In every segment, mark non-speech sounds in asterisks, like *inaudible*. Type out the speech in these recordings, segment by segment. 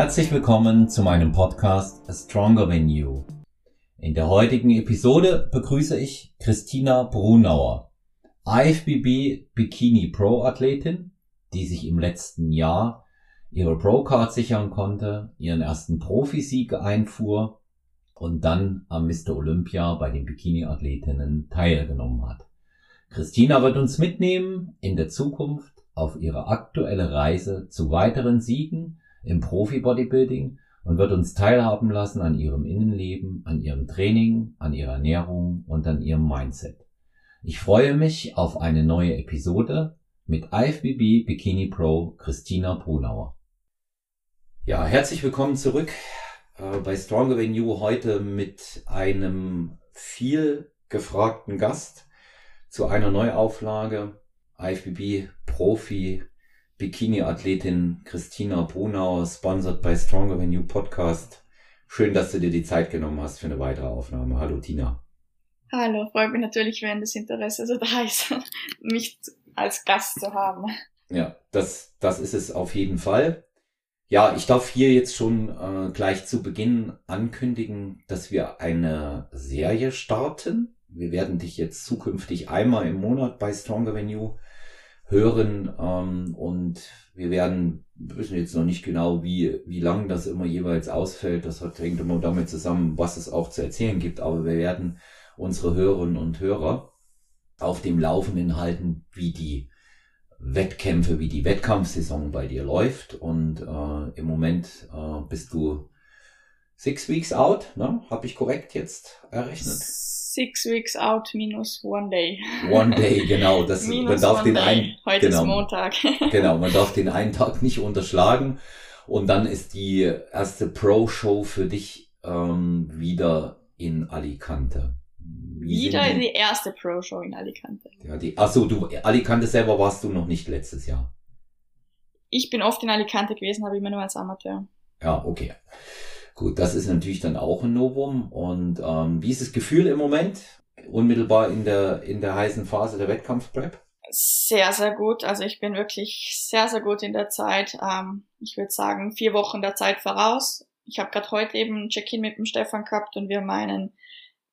Herzlich willkommen zu meinem Podcast A Stronger Than You. In der heutigen Episode begrüße ich Christina Brunauer, IFBB Bikini Pro Athletin, die sich im letzten Jahr ihre Pro Card sichern konnte, ihren ersten Profisieg einfuhr und dann am Mr. Olympia bei den Bikini Athletinnen teilgenommen hat. Christina wird uns mitnehmen in der Zukunft auf ihre aktuelle Reise zu weiteren Siegen im Profi-Bodybuilding und wird uns teilhaben lassen an ihrem Innenleben, an ihrem Training, an ihrer Ernährung und an ihrem Mindset. Ich freue mich auf eine neue Episode mit IFBB Bikini Pro Christina Brunauer. Ja, herzlich willkommen zurück äh, bei Stronger Than You heute mit einem viel gefragten Gast zu einer Neuauflage IFBB Profi Bikini-Athletin Christina Brunauer, sponsored by Stronger Than You Podcast. Schön, dass du dir die Zeit genommen hast für eine weitere Aufnahme. Hallo Tina. Hallo, freut mich natürlich, wenn das Interesse so *laughs* da ist, mich als Gast zu haben. Ja, das, das ist es auf jeden Fall. Ja, ich darf hier jetzt schon äh, gleich zu Beginn ankündigen, dass wir eine Serie starten. Wir werden dich jetzt zukünftig einmal im Monat bei Stronger You hören ähm, und wir werden, wissen jetzt noch nicht genau, wie, wie lang das immer jeweils ausfällt. Das hat, hängt immer damit zusammen, was es auch zu erzählen gibt. Aber wir werden unsere Hörerinnen und Hörer auf dem Laufenden halten, wie die Wettkämpfe, wie die Wettkampfsaison bei dir läuft. Und äh, im Moment äh, bist du six weeks out, ne? Habe ich korrekt jetzt errechnet? Six weeks out minus one day. *laughs* One day, genau. Das, man darf den einen, Heute genau, ist Montag. *laughs* genau, man darf den einen Tag nicht unterschlagen. Und dann ist die erste Pro-Show für dich ähm, wieder in Alicante. Wie wieder die? die erste Pro-Show in Alicante. Ja, die, achso, du, Alicante selber warst du noch nicht letztes Jahr. Ich bin oft in Alicante gewesen, aber immer nur als Amateur. Ja, okay. Gut, das ist natürlich dann auch ein Novum. Und ähm, wie ist das Gefühl im Moment? Unmittelbar in der, in der heißen Phase der Wettkampfprep? Sehr, sehr gut. Also ich bin wirklich sehr, sehr gut in der Zeit. Ähm, ich würde sagen, vier Wochen der Zeit voraus. Ich habe gerade heute eben ein Check-in mit dem Stefan gehabt und wir meinen,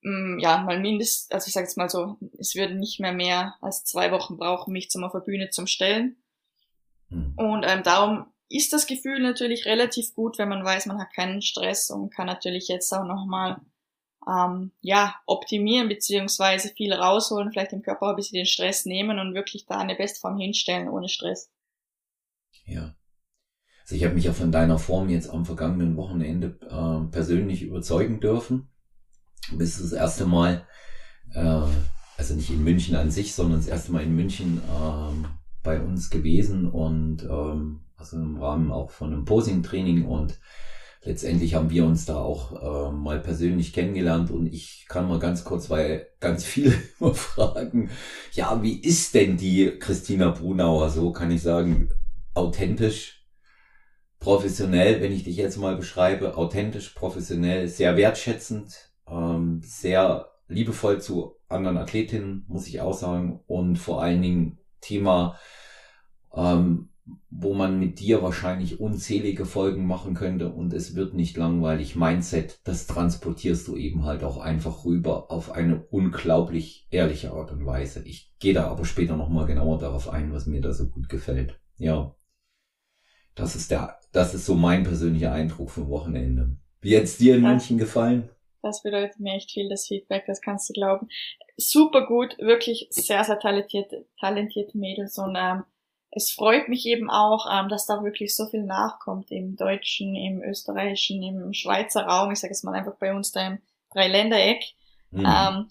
mm, ja, mal mindestens, also ich sage jetzt mal so, es würde nicht mehr mehr als zwei Wochen brauchen, mich zum auf der Bühne zum Stellen. Hm. Und ähm, darum ist das Gefühl natürlich relativ gut, wenn man weiß, man hat keinen Stress und kann natürlich jetzt auch nochmal ähm, ja, optimieren beziehungsweise viel rausholen, vielleicht dem Körper ein bisschen den Stress nehmen und wirklich da eine Bestform hinstellen ohne Stress. Ja. Also ich habe mich ja von deiner Form jetzt am vergangenen Wochenende äh, persönlich überzeugen dürfen. Du bist das erste Mal, äh, also nicht in München an sich, sondern das erste Mal in München äh, bei uns gewesen und ähm, also im Rahmen auch von einem Posing-Training und letztendlich haben wir uns da auch äh, mal persönlich kennengelernt und ich kann mal ganz kurz, weil ganz viele *laughs* immer fragen, ja, wie ist denn die Christina Brunauer? So kann ich sagen, authentisch, professionell, wenn ich dich jetzt mal beschreibe, authentisch, professionell, sehr wertschätzend, ähm, sehr liebevoll zu anderen Athletinnen, muss ich auch sagen, und vor allen Dingen Thema ähm, wo man mit dir wahrscheinlich unzählige Folgen machen könnte und es wird nicht langweilig. Mindset, das transportierst du eben halt auch einfach rüber auf eine unglaublich ehrliche Art und Weise. Ich gehe da aber später nochmal genauer darauf ein, was mir da so gut gefällt. Ja. Das ist der, das ist so mein persönlicher Eindruck vom Wochenende. Wie hat's dir in das, München gefallen? Das bedeutet mir echt viel, das Feedback, das kannst du glauben. Super gut, wirklich sehr, sehr talentierte, talentierte Mädels und ähm, es freut mich eben auch, ähm, dass da wirklich so viel nachkommt im deutschen, im österreichischen, im Schweizer Raum. Ich sage jetzt mal einfach bei uns da im Dreiländereck. Mhm. Ähm,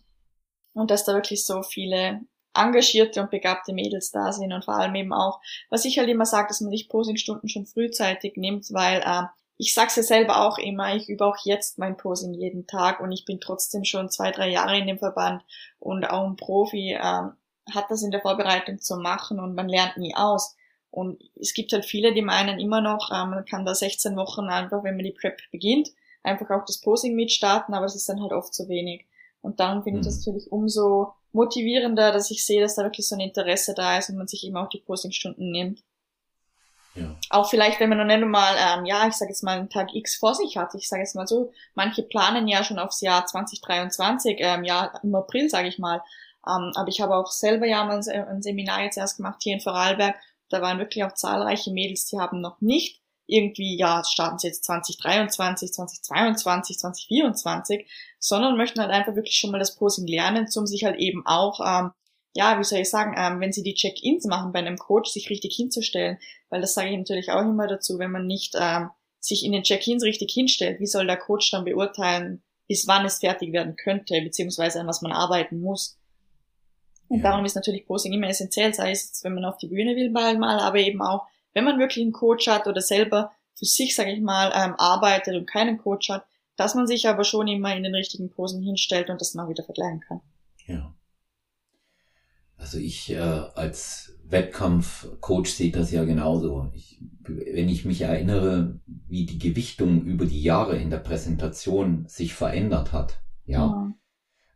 und dass da wirklich so viele engagierte und begabte Mädels da sind und vor allem eben auch, was ich halt immer sage, dass man sich Posingstunden schon frühzeitig nimmt, weil äh, ich sag's ja selber auch immer, ich übe auch jetzt mein Posing jeden Tag und ich bin trotzdem schon zwei, drei Jahre in dem Verband und auch ein Profi. Äh, hat das in der Vorbereitung zu machen und man lernt nie aus. Und es gibt halt viele, die meinen immer noch, äh, man kann da 16 Wochen einfach, wenn man die Prep beginnt, einfach auch das Posing mitstarten, aber es ist dann halt oft zu wenig. Und darum finde ich das mhm. natürlich umso motivierender, dass ich sehe, dass da wirklich so ein Interesse da ist und man sich eben auch die Posingstunden nimmt. Ja. Auch vielleicht, wenn man noch nicht mal, ähm, ja, ich sage jetzt mal einen Tag X vor sich hat. Ich sage jetzt mal so, manche planen ja schon aufs Jahr 2023, ähm, ja, im April, sage ich mal. Ähm, aber ich habe auch selber ja mal ein Seminar jetzt erst gemacht hier in Vorarlberg. Da waren wirklich auch zahlreiche Mädels, die haben noch nicht irgendwie, ja, starten sie jetzt 2023, 2022, 2024, sondern möchten halt einfach wirklich schon mal das Posing lernen, um sich halt eben auch, ähm, ja, wie soll ich sagen, ähm, wenn sie die Check-ins machen bei einem Coach, sich richtig hinzustellen, weil das sage ich natürlich auch immer dazu, wenn man nicht ähm, sich in den Check-ins richtig hinstellt, wie soll der Coach dann beurteilen, bis wann es fertig werden könnte, beziehungsweise an was man arbeiten muss. Und ja. darum ist natürlich Posing immer essentiell, sei es jetzt, wenn man auf die Bühne will mal, mal aber eben auch, wenn man wirklich einen Coach hat oder selber für sich, sage ich mal, ähm, arbeitet und keinen Coach hat, dass man sich aber schon immer in den richtigen Posen hinstellt und das dann auch wieder vergleichen kann. Ja. Also ich äh, als Wettkampfcoach sehe das ja genauso. Ich, wenn ich mich erinnere, wie die Gewichtung über die Jahre in der Präsentation sich verändert hat, ja, ja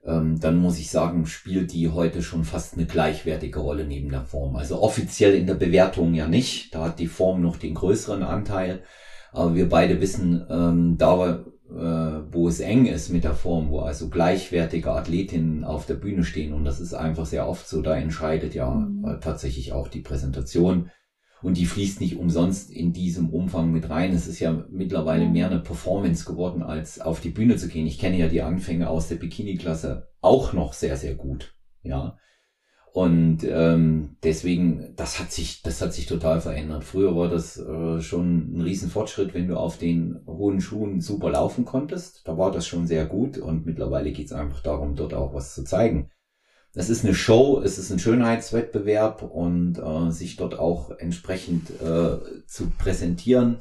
ähm, dann muss ich sagen, spielt die heute schon fast eine gleichwertige Rolle neben der Form. Also offiziell in der Bewertung ja nicht, da hat die Form noch den größeren Anteil, aber wir beide wissen, ähm, da äh, wo es eng ist mit der Form, wo also gleichwertige Athletinnen auf der Bühne stehen. Und das ist einfach sehr oft so, da entscheidet ja mhm. äh, tatsächlich auch die Präsentation und die fließt nicht umsonst in diesem Umfang mit rein. Es ist ja mittlerweile mehr eine Performance geworden, als auf die Bühne zu gehen. Ich kenne ja die Anfänge aus der Bikini-Klasse auch noch sehr, sehr gut. Ja. Und ähm, deswegen, das hat sich, das hat sich total verändert. Früher war das äh, schon ein Riesenfortschritt, wenn du auf den hohen Schuhen super laufen konntest. Da war das schon sehr gut und mittlerweile geht es einfach darum, dort auch was zu zeigen es ist eine Show, es ist ein Schönheitswettbewerb und äh, sich dort auch entsprechend äh, zu präsentieren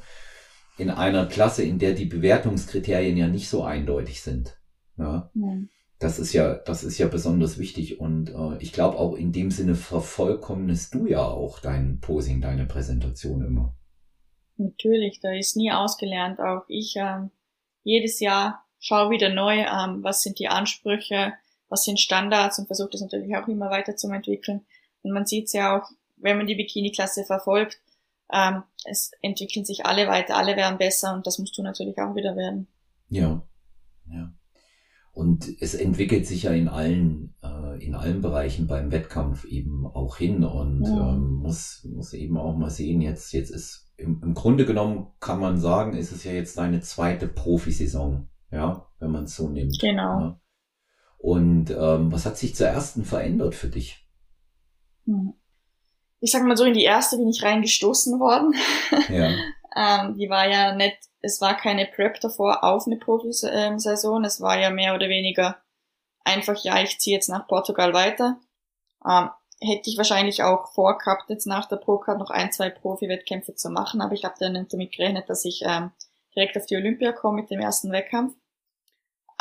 in einer Klasse, in der die Bewertungskriterien ja nicht so eindeutig sind. Ja. ja. Das ist ja, das ist ja besonders wichtig und äh, ich glaube auch in dem Sinne vervollkommnest du ja auch dein Posing, deine Präsentation immer. Natürlich, da ist nie ausgelernt. Auch ich äh, jedes Jahr schaue wieder neu, ähm, was sind die Ansprüche, was sind Standards und versucht das natürlich auch immer weiter zu entwickeln. Und man sieht es ja auch, wenn man die Bikini-Klasse verfolgt, ähm, es entwickeln sich alle weiter, alle werden besser und das musst du natürlich auch wieder werden. Ja, ja. Und es entwickelt sich ja in allen, äh, in allen Bereichen beim Wettkampf eben auch hin und ja. ähm, muss, muss eben auch mal sehen, jetzt, jetzt ist im, im Grunde genommen kann man sagen, ist es ja jetzt deine zweite Profisaison, ja, wenn man es so nimmt. Genau. Ja. Und ähm, was hat sich zur ersten verändert für dich? Hm. Ich sag mal so, in die erste bin ich reingestoßen worden. *laughs* Ja. ähm, die war ja nicht, es war keine Prep davor auf eine Profisaison, es war ja mehr oder weniger einfach, ja, ich ziehe jetzt nach Portugal weiter. Ähm, hätte ich wahrscheinlich auch vorgehabt, jetzt nach der Pro-Card noch ein, zwei Profi-Wettkämpfe zu machen, aber ich habe dann nicht damit gerechnet, dass ich ähm, direkt auf die Olympia komme mit dem ersten Wettkampf.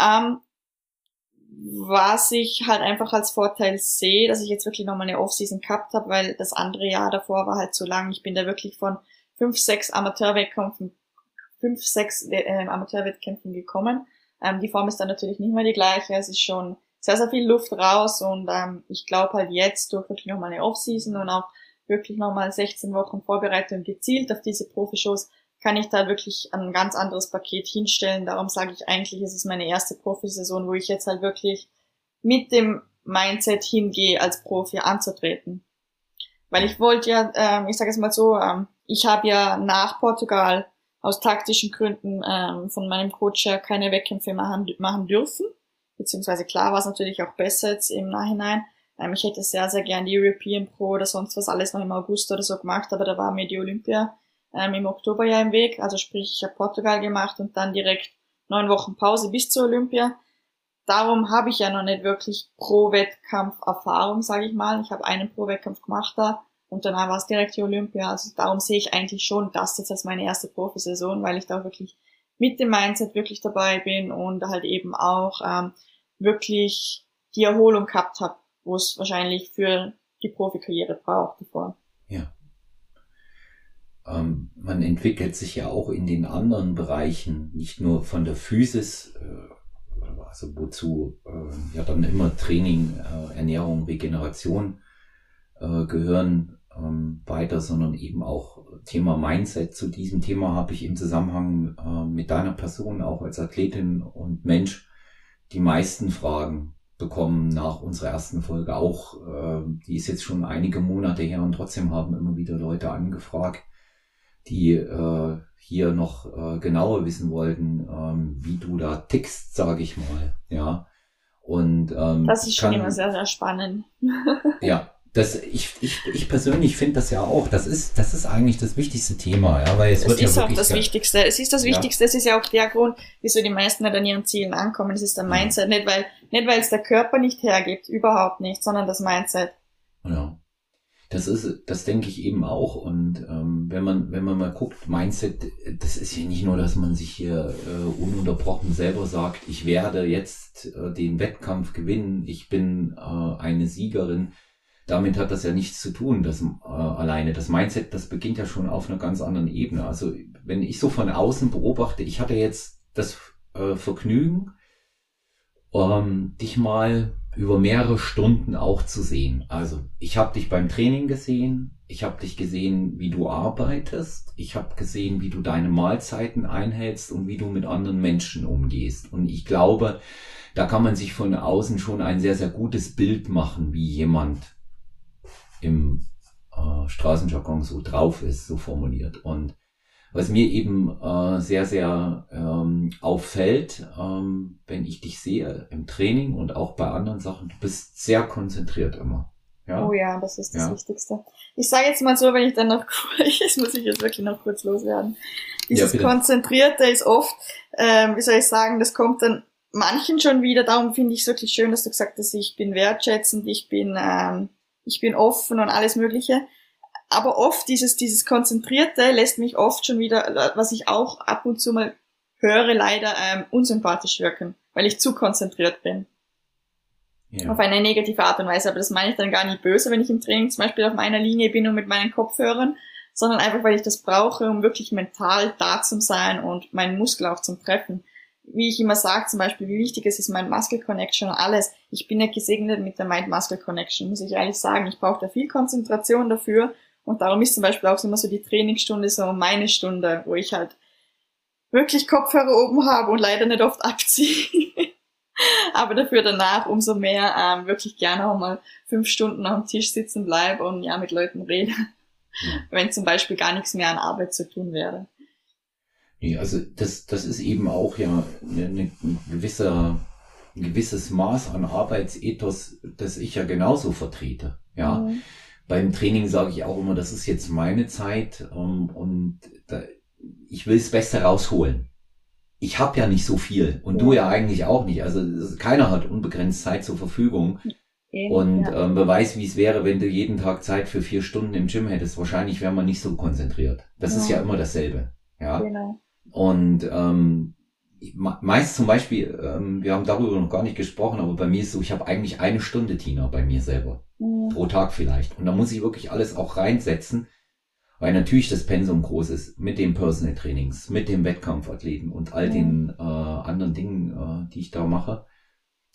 Ähm, was ich halt einfach als Vorteil sehe, dass ich jetzt wirklich nochmal eine Offseason gehabt habe, weil das andere Jahr davor war halt zu lang. Ich bin da wirklich von fünf, sechs Amateurwettkämpfen, fünf, sechs äh, Amateurwettkämpfen gekommen. Ähm, die Form ist dann natürlich nicht mehr die gleiche. Es ist schon sehr, sehr viel Luft raus und ähm, ich glaube halt jetzt durch wirklich nochmal eine Offseason und auch wirklich nochmal 16 Wochen Vorbereitung gezielt auf diese Profishows kann ich da wirklich ein ganz anderes Paket hinstellen. Darum sage ich eigentlich, es ist meine erste Profisaison, wo ich jetzt halt wirklich mit dem Mindset hingehe, als Profi anzutreten. Weil ich wollte ja, ähm, ich sage es mal so, ähm, ich habe ja nach Portugal aus taktischen Gründen ähm, von meinem Coach her keine Wettkämpfe machen, machen dürfen. Beziehungsweise klar war es natürlich auch besser jetzt im Nachhinein. Ähm, ich hätte sehr, sehr gern die European Pro oder sonst was alles noch im August oder so gemacht, aber da war mir die Olympia ähm, im Oktober ja im Weg. Also sprich, ich habe Portugal gemacht und dann direkt neun Wochen Pause bis zur Olympia. Darum habe ich ja noch nicht wirklich Pro-Wettkampf Erfahrung, sage ich mal. Ich habe einen Pro-Wettkampf gemacht da und danach war es direkt die Olympia. Also darum sehe ich eigentlich schon das jetzt als meine erste Profisaison, weil ich da wirklich mit dem Mindset wirklich dabei bin und halt eben auch ähm, wirklich die Erholung gehabt habe, wo es wahrscheinlich für die Profikarriere braucht davor. Ja ähm, man entwickelt sich ja auch in den anderen Bereichen, nicht nur von der Physis, äh, also wozu äh, ja dann immer Training, äh, Ernährung, Regeneration äh, gehören ähm, weiter, sondern eben auch Thema Mindset. Zu diesem Thema habe ich im Zusammenhang äh, mit deiner Person auch als Athletin und Mensch die meisten Fragen bekommen nach unserer ersten Folge auch. Äh, die ist jetzt schon einige Monate her und trotzdem haben immer wieder Leute angefragt, die äh, hier noch äh, genauer wissen wollten, ähm, wie du da tickst, sage ich mal. Ja. Und ähm, das ist schon kann, immer sehr, sehr spannend. *laughs* ja, das, ich, ich, ich persönlich finde das ja auch, das ist, das ist eigentlich das wichtigste Thema, ja, weil es, es wird ist ja auch das Wichtigste. Es ist das Wichtigste, ja. es ist ja auch der Grund, wieso die meisten nicht an ihren Zielen ankommen. Es ist der Mindset, ja. nicht weil, nicht weil es der Körper nicht hergibt, überhaupt nicht, sondern das Mindset. Ja. Das ist, das denke ich eben auch. Und ähm, wenn man, wenn man mal guckt, Mindset, das ist ja nicht nur, dass man sich hier äh, ununterbrochen selber sagt, ich werde jetzt äh, den Wettkampf gewinnen, ich bin äh, eine Siegerin damit hat das ja nichts zu tun, das äh, alleine. Das Mindset, das beginnt ja schon auf einer ganz anderen Ebene. Also wenn ich so von außen beobachte, ich hatte jetzt das äh, Vergnügen, ähm, dich mal über mehrere Stunden auch zu sehen. Also ich habe dich beim Training gesehen, ich habe dich gesehen, wie du arbeitest, ich habe gesehen, wie du deine Mahlzeiten einhältst und wie du mit anderen Menschen umgehst. Und ich glaube, da kann man sich von außen schon ein sehr, sehr gutes Bild machen, wie jemand im äh, Straßenjargon so drauf ist, so formuliert. Und was mir eben äh, sehr, sehr ähm, auffällt, ähm, wenn ich dich sehe im Training und auch bei anderen Sachen, du bist sehr konzentriert immer. Ja? Oh ja, das ist das ja. Wichtigste. Ich sage jetzt mal so, wenn ich dann noch, *laughs* das muss ich jetzt wirklich noch kurz loswerden. Dieses ja, Konzentrierte ist oft, ähm, wie soll ich sagen, das kommt dann manchen schon wieder. Darum finde ich es wirklich schön, dass du gesagt hast, ich bin wertschätzend, ich bin ähm, ich bin offen und alles Mögliche. Aber oft dieses, dieses Konzentrierte lässt mich oft schon wieder, was ich auch ab und zu mal höre, leider ähm, unsympathisch wirken, weil ich zu konzentriert bin. Ja. Auf eine negative Art und Weise. Aber das meine ich dann gar nicht böse, wenn ich im Training zum Beispiel auf meiner Linie bin und mit meinen Kopfhörern, sondern einfach, weil ich das brauche, um wirklich mental da zu sein und meinen Muskel auch zum Treffen wie ich immer sage, zum Beispiel, wie wichtig es ist, mein Muscle Connection und alles. Ich bin ja gesegnet mit der Mind Muscle Connection, muss ich ehrlich sagen. Ich brauche da viel Konzentration dafür. Und darum ist zum Beispiel auch immer so die Trainingsstunde so meine Stunde, wo ich halt wirklich Kopfhörer oben habe und leider nicht oft abziehe. *laughs* Aber dafür danach umso mehr ähm, wirklich gerne auch mal fünf Stunden am Tisch sitzen bleibe und ja mit Leuten rede. Wenn zum Beispiel gar nichts mehr an Arbeit zu tun wäre. Nee, also das, das ist eben auch ja eine, eine gewisse, ein gewisses Maß an Arbeitsethos, das ich ja genauso vertrete. Ja. Mhm. Beim Training sage ich auch immer, das ist jetzt meine Zeit ähm, und da, ich will das Beste rausholen. Ich habe ja nicht so viel und ja. du ja eigentlich auch nicht. Also keiner hat unbegrenzt Zeit zur Verfügung. Okay, und ja. ähm, beweis, wie es wäre, wenn du jeden Tag Zeit für vier Stunden im Gym hättest. Wahrscheinlich wäre man nicht so konzentriert. Das ja. ist ja immer dasselbe. Ja. Genau. Und ähm, meist zum Beispiel, ähm, wir haben darüber noch gar nicht gesprochen, aber bei mir ist so, ich habe eigentlich eine Stunde, Tina, bei mir selber. Mhm. Pro Tag vielleicht. Und da muss ich wirklich alles auch reinsetzen, weil natürlich das Pensum groß ist mit den Personal Trainings, mit dem Wettkampfathleten und all mhm. den äh, anderen Dingen, äh, die ich da mache.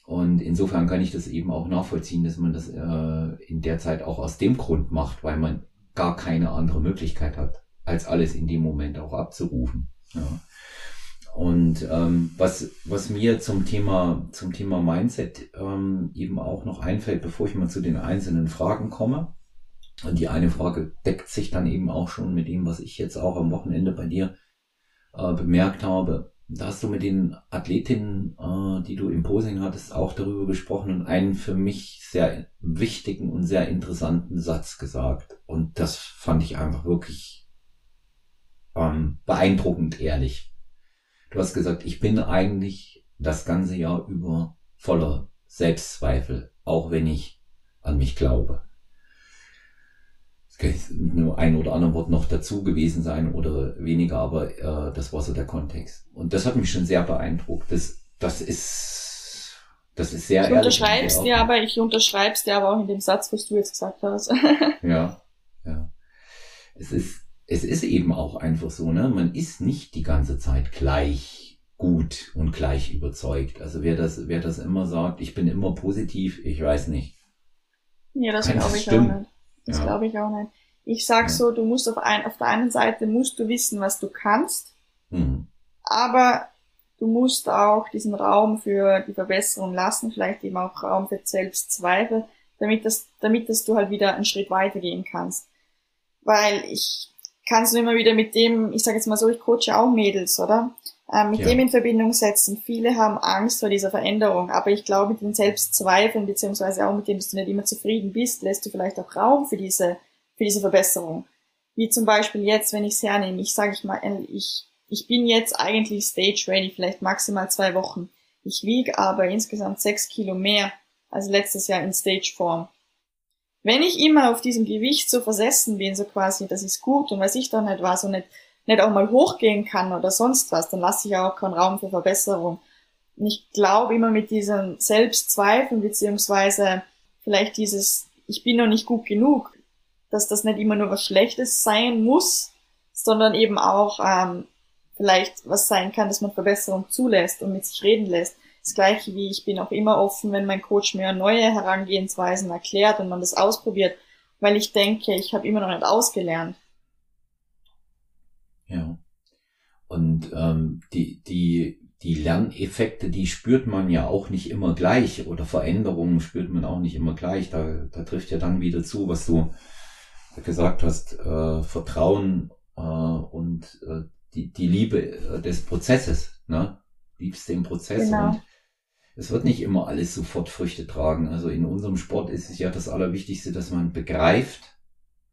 Und insofern kann ich das eben auch nachvollziehen, dass man das äh, in der Zeit auch aus dem Grund macht, weil man gar keine andere Möglichkeit hat, als alles in dem Moment auch abzurufen. Ja. Und ähm, was, was mir zum Thema, zum Thema Mindset ähm, eben auch noch einfällt, bevor ich mal zu den einzelnen Fragen komme, und die eine Frage deckt sich dann eben auch schon mit dem, was ich jetzt auch am Wochenende bei dir äh, bemerkt habe. Da hast du mit den Athletinnen, äh, die du im Posing hattest, auch darüber gesprochen und einen für mich sehr wichtigen und sehr interessanten Satz gesagt. Und das fand ich einfach wirklich ähm, beeindruckend ehrlich. Du hast gesagt, ich bin eigentlich das ganze Jahr über voller Selbstzweifel, auch wenn ich an mich glaube. Es kann nur ein oder andere Wort noch dazu gewesen sein oder weniger, aber äh, das war so der Kontext. Und das hat mich schon sehr beeindruckt. Das, das ist, das ist sehr ich ehrlich. Unterschreibst dir aber, ich unterschreib's dir aber auch in dem Satz, was du jetzt gesagt hast. ja, ja. *laughs* Es ist, es ist eben auch einfach so, ne? Man ist nicht die ganze Zeit gleich gut und gleich überzeugt. Also wer das, wer das immer sagt, ich bin immer positiv, ich weiß nicht. Ja, das glaube ich stimmt. auch nicht. Das ja. glaube ich auch nicht. Ich sag so, du musst auf, ein, auf der einen Seite musst du wissen, was du kannst, mhm. aber du musst auch diesen Raum für die Verbesserung lassen, vielleicht eben auch Raum für Selbstzweifel, damit das, damit dass du halt wieder einen Schritt weitergehen kannst. Weil ich kann es nur immer wieder mit dem, ich sage jetzt mal so, ich coache auch Mädels, oder? Ähm, mit ja. dem in Verbindung setzen. Viele haben Angst vor dieser Veränderung, aber ich glaube, mit den Selbstzweifeln, beziehungsweise auch mit dem, dass du nicht immer zufrieden bist, lässt du vielleicht auch Raum für diese, für diese Verbesserung. Wie zum Beispiel jetzt, wenn ich es hernehme, ich sage ich mal, ich, ich bin jetzt eigentlich stage ready, vielleicht maximal zwei Wochen. Ich wiege aber insgesamt sechs Kilo mehr als letztes Jahr in Stage-Form. Wenn ich immer auf diesem Gewicht so versessen bin, so quasi, das ist gut und weiß ich doch nicht was und nicht, nicht auch mal hochgehen kann oder sonst was, dann lasse ich auch keinen Raum für Verbesserung. Und ich glaube immer mit diesen Selbstzweifeln beziehungsweise vielleicht dieses, ich bin noch nicht gut genug, dass das nicht immer nur was Schlechtes sein muss, sondern eben auch ähm, vielleicht was sein kann, dass man Verbesserung zulässt und mit sich reden lässt. Das gleiche wie ich bin auch immer offen, wenn mein Coach mir neue Herangehensweisen erklärt und man das ausprobiert, weil ich denke, ich habe immer noch nicht ausgelernt. Ja. Und ähm, die, die, die Lerneffekte, die spürt man ja auch nicht immer gleich oder Veränderungen spürt man auch nicht immer gleich. Da, da trifft ja dann wieder zu, was du gesagt hast, äh, Vertrauen äh, und äh, die, die Liebe äh, des Prozesses, ne? Liebst den Prozess genau. und es wird nicht immer alles sofort Früchte tragen. Also in unserem Sport ist es ja das Allerwichtigste, dass man begreift,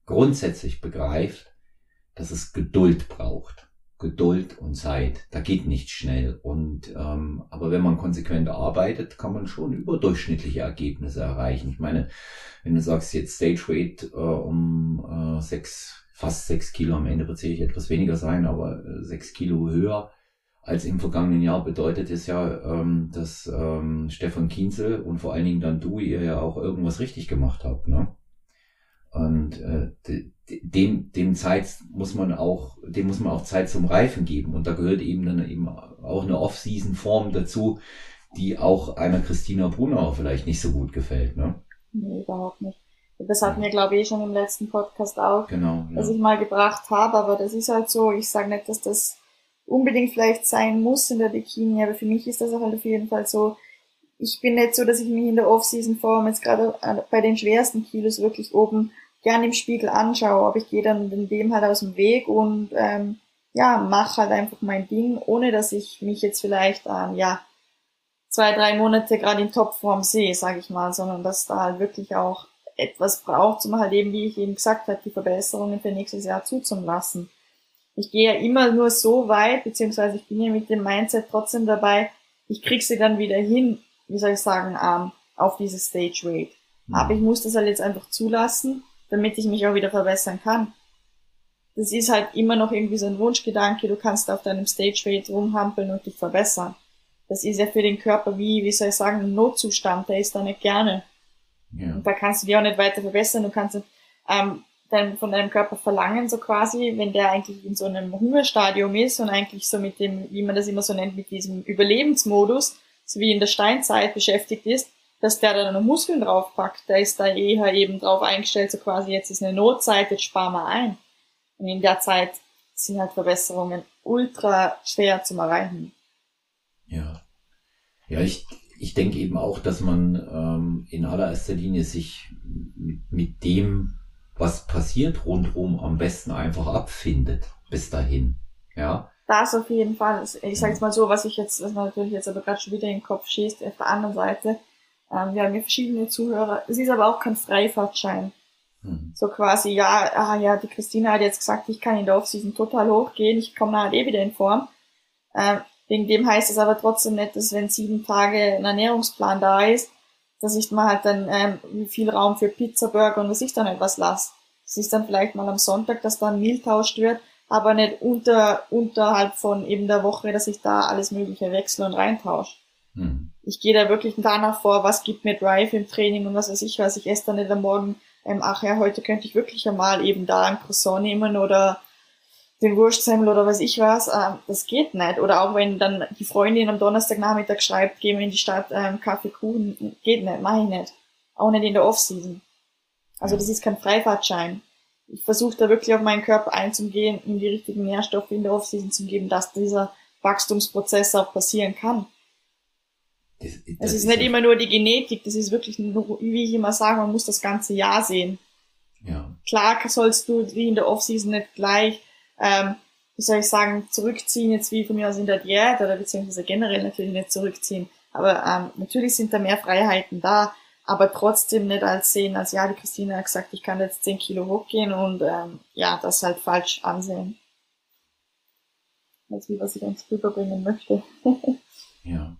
grundsätzlich begreift, dass es Geduld braucht. Geduld und Zeit. Da geht nicht schnell. Und ähm, aber wenn man konsequent arbeitet, kann man schon überdurchschnittliche Ergebnisse erreichen. Ich meine, wenn du sagst jetzt Stage Weight äh, um äh, sechs, fast sechs Kilo, am Ende wird sicherlich etwas weniger sein, aber äh, sechs Kilo höher, als im vergangenen Jahr bedeutet es ja, ähm, dass ähm, Stefan Kienzel und vor allen Dingen dann du ihr ja auch irgendwas richtig gemacht habt. Ne? Und äh, dem, dem Zeit muss man auch, dem muss man auch Zeit zum Reifen geben. Und da gehört eben dann eben auch eine Off-Season-Form dazu, die auch einer Christina Brunauer vielleicht nicht so gut gefällt. Ne? Nee, überhaupt nicht. Das hatten wir, glaube ich, schon im letzten Podcast auch, genau, ja. was ich mal gebracht habe. Aber das ist halt so, ich sage nicht, dass das unbedingt vielleicht sein muss in der Bikini, aber für mich ist das auch halt auf jeden Fall so, ich bin nicht so, dass ich mich in der Off-Season-Form jetzt gerade äh, bei den schwersten Kilos wirklich oben gern im Spiegel anschaue, aber ich gehe dann dem halt aus dem Weg und ähm, ja, mache halt einfach mein Ding, ohne dass ich mich jetzt vielleicht ähm, ja zwei, drei Monate gerade in Topform sehe, sage ich mal, sondern dass da halt wirklich auch etwas braucht, um halt eben, wie ich eben gesagt habe, die Verbesserungen für nächstes Jahr zuzulassen ich gehe ja immer nur so weit, beziehungsweise ich bin ja mit dem Mindset trotzdem dabei, ich krieg sie dann wieder hin, wie soll ich sagen, ähm, auf diese Stage Weight. Mhm. Aber ich muss das halt jetzt einfach zulassen, damit ich mich auch wieder verbessern kann. Das ist halt immer noch irgendwie so ein Wunschgedanke, du kannst auf deinem Stage Weight rumhampeln und dich verbessern. Das ist ja für den Körper wie, wie soll ich sagen, ein Notzustand, der ist da nicht gerne. Ja. Und da kannst du dich auch nicht weiter verbessern, du kannst ähm, dein, von deinem Körper verlangen, so quasi, wenn der eigentlich in so einem Hungerstadium ist und eigentlich so mit dem, wie man das immer so nennt, mit diesem Überlebensmodus, so wie in der Steinzeit beschäftigt ist, dass der dann noch Muskeln draufpackt. Der ist da eher eben drauf eingestellt, so quasi, jetzt ist eine Notzeit, jetzt sparen wir ein. Und in der Zeit sind halt Verbesserungen ultra schwer zu erreichen. Ja. Ja, ich, ich denke eben auch, dass man ähm, in allererster Linie sich mit, mit dem was passiert rundherum, am besten einfach abfindet bis dahin. Ja. Das auf jeden Fall. Ich sage jetzt mal so, was ich jetzt, was natürlich jetzt aber gerade schon wieder in den Kopf schießt, auf der anderen Seite. Ähm, wir haben hier verschiedene Zuhörer. Es ist aber auch kein Freifahrtschein. Hm. So quasi, ja, ah, ja, die Christina hat jetzt gesagt, ich kann in der Offseason total hochgehen, ich komme halt eh wieder in Form. Ähm, wegen dem heißt es aber trotzdem nicht, dass wenn sieben Tage ein Ernährungsplan da ist, dass ich mal halt dann ähm, viel Raum für Pizza, Burger und was ich dann etwas lasse. Es ist dann vielleicht mal am Sonntag, dass da ein Meal tauscht wird, aber nicht unter, unterhalb von eben der Woche, dass ich da alles Mögliche wechsle und reintausche. Hm. Ich gehe da wirklich danach vor, was gibt mir Drive im Training und was weiß ich was. Ich esse dann nicht am Morgen, ähm, ach ja, heute könnte ich wirklich einmal eben da ein Croissant nehmen oder den Wurstsemmel oder weiß ich was, äh, das geht nicht. Oder auch wenn dann die Freundin am Donnerstagnachmittag schreibt, gehen wir in die Stadt, ähm, Kaffee, Kuchen, geht nicht, mach ich nicht. Auch nicht in der Offseason. Also das ist kein Freifahrtschein. ich versuche da wirklich auf meinen Körper einzugehen, ihm die richtigen Nährstoffe in der Offseason zu geben, dass dieser Wachstumsprozess auch passieren kann. Das, das es ist, ist nicht immer nur die Genetik, das ist wirklich, wie ich immer sage, man muss das ganze Jahr sehen. Ja. Klar sollst du wie in der Offseason nicht gleich, ähm, wie soll ich sagen, zurückziehen, jetzt wie von mir aus in der Diät oder beziehungsweise generell natürlich nicht zurückziehen. Aber ähm, natürlich sind da mehr Freiheiten da, aber trotzdem nicht als sehen, als ja, die Christine hat gesagt, ich kann jetzt 10 Kilo hochgehen und ähm, ja, das halt falsch ansehen. Als wie was ich uns rüberbringen möchte. *laughs* ja.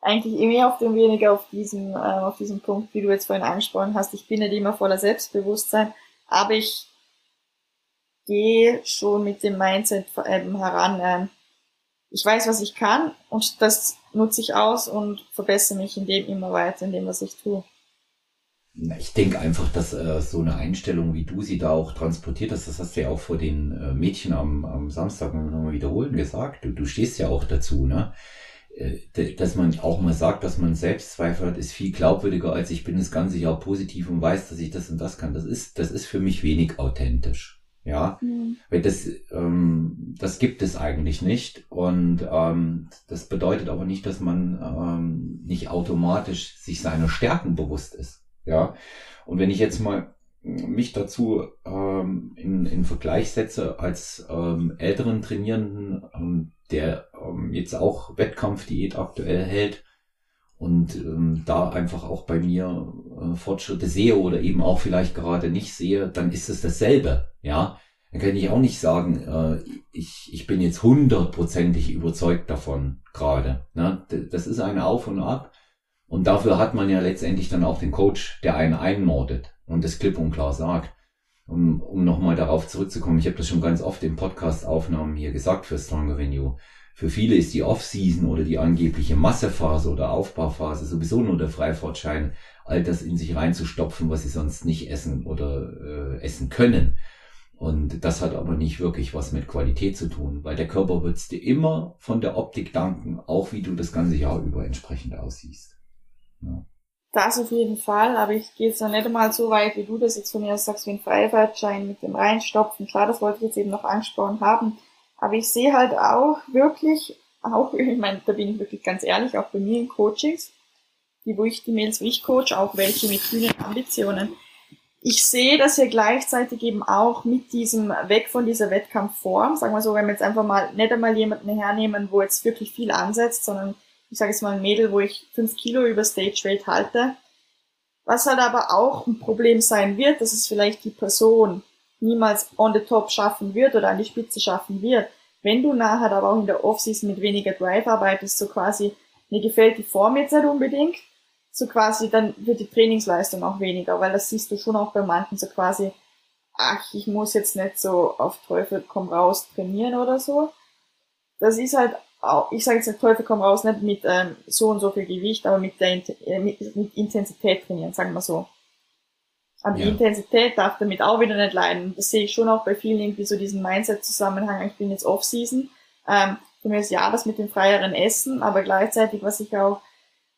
Eigentlich mehr auf dem weniger auf diesem, äh, auf diesem Punkt, wie du jetzt vorhin angesprochen hast. Ich bin nicht immer voller Selbstbewusstsein, aber ich gehe schon mit dem Mindset heran. Ich weiß, was ich kann und das nutze ich aus und verbessere mich in dem immer weiter, in dem, was ich tue. Ich denke einfach, dass äh, so eine Einstellung, wie du sie da auch transportiert hast, das hast du ja auch vor den äh, Mädchen am, am Samstag nochmal wiederholen gesagt. Du, du stehst ja auch dazu, ne? Äh, dass man auch mal sagt, dass man Selbstzweifel hat, ist viel glaubwürdiger, als ich bin das ganze Jahr positiv und weiß, dass ich das und das kann. Das ist, das ist für mich wenig authentisch. Ja, mhm. weil das, ähm, das gibt es eigentlich nicht. Und ähm, das bedeutet aber nicht, dass man ähm, nicht automatisch sich seiner Stärken bewusst ist. Ja, und wenn ich jetzt mal mich dazu ähm, in, in Vergleich setze als ähm, älteren Trainierenden, ähm, der ähm, jetzt auch Wettkampfdiät aktuell hält und ähm, da einfach auch bei mir äh, Fortschritte sehe oder eben auch vielleicht gerade nicht sehe, dann ist es dasselbe. Ja, dann kann ich auch nicht sagen, äh, ich, ich bin jetzt hundertprozentig überzeugt davon gerade. Ne? Das ist eine Auf und Ab. Und dafür hat man ja letztendlich dann auch den Coach, der einen einmordet und das klipp und klar sagt. Um, um nochmal darauf zurückzukommen, ich habe das schon ganz oft in Podcast-Aufnahmen hier gesagt für Stronger Venue. Für viele ist die Off-Season oder die angebliche Massephase oder Aufbauphase sowieso nur der Freifahrtschein, all das in sich reinzustopfen, was sie sonst nicht essen oder äh, essen können. Und das hat aber nicht wirklich was mit Qualität zu tun, weil der Körper wird's dir immer von der Optik danken, auch wie du das ganze Jahr über entsprechend aussiehst. Ja. Das auf jeden Fall, aber ich gehe jetzt noch nicht einmal so weit, wie du das jetzt von mir sagst, wie ein Freifahrtschein mit dem Reinstopfen. Klar, das wollte ich jetzt eben noch angesprochen haben. Aber ich sehe halt auch wirklich, auch, *laughs* ich meine, da bin ich wirklich ganz ehrlich, auch bei mir in Coachings, die, wo ich die Mails, wo ich coach, auch welche mit kühnen Ambitionen. Ich sehe das ja gleichzeitig eben auch mit diesem weg von dieser Wettkampfform. Sagen wir so, wenn wir jetzt einfach mal nicht einmal jemanden hernehmen, wo jetzt wirklich viel ansetzt, sondern ich sage jetzt mal ein Mädel, wo ich fünf Kilo über Stage Weight halte. Was halt aber auch ein Problem sein wird, dass es vielleicht die Person niemals on the top schaffen wird oder an die Spitze schaffen wird. Wenn du nachher aber auch in der Offseason mit weniger Drive arbeitest, so quasi, mir gefällt die Form jetzt nicht unbedingt, so quasi, dann wird die Trainingsleistung auch weniger, weil das siehst du schon auch bei manchen so quasi, ach, ich muss jetzt nicht so auf Teufel komm raus trainieren oder so. Das ist halt ich sage jetzt nicht Teufel komm raus, nicht mit ähm, so und so viel Gewicht, aber mit, der, äh, mit, mit Intensität trainieren, sagen wir so. Aber ja. die Intensität darf damit auch wieder nicht leiden. Das sehe ich schon auch bei vielen irgendwie so diesen Mindset-Zusammenhang, ich bin jetzt Off-Season. Ähm, für mich ist ja das mit dem freieren Essen, aber gleichzeitig, was ich auch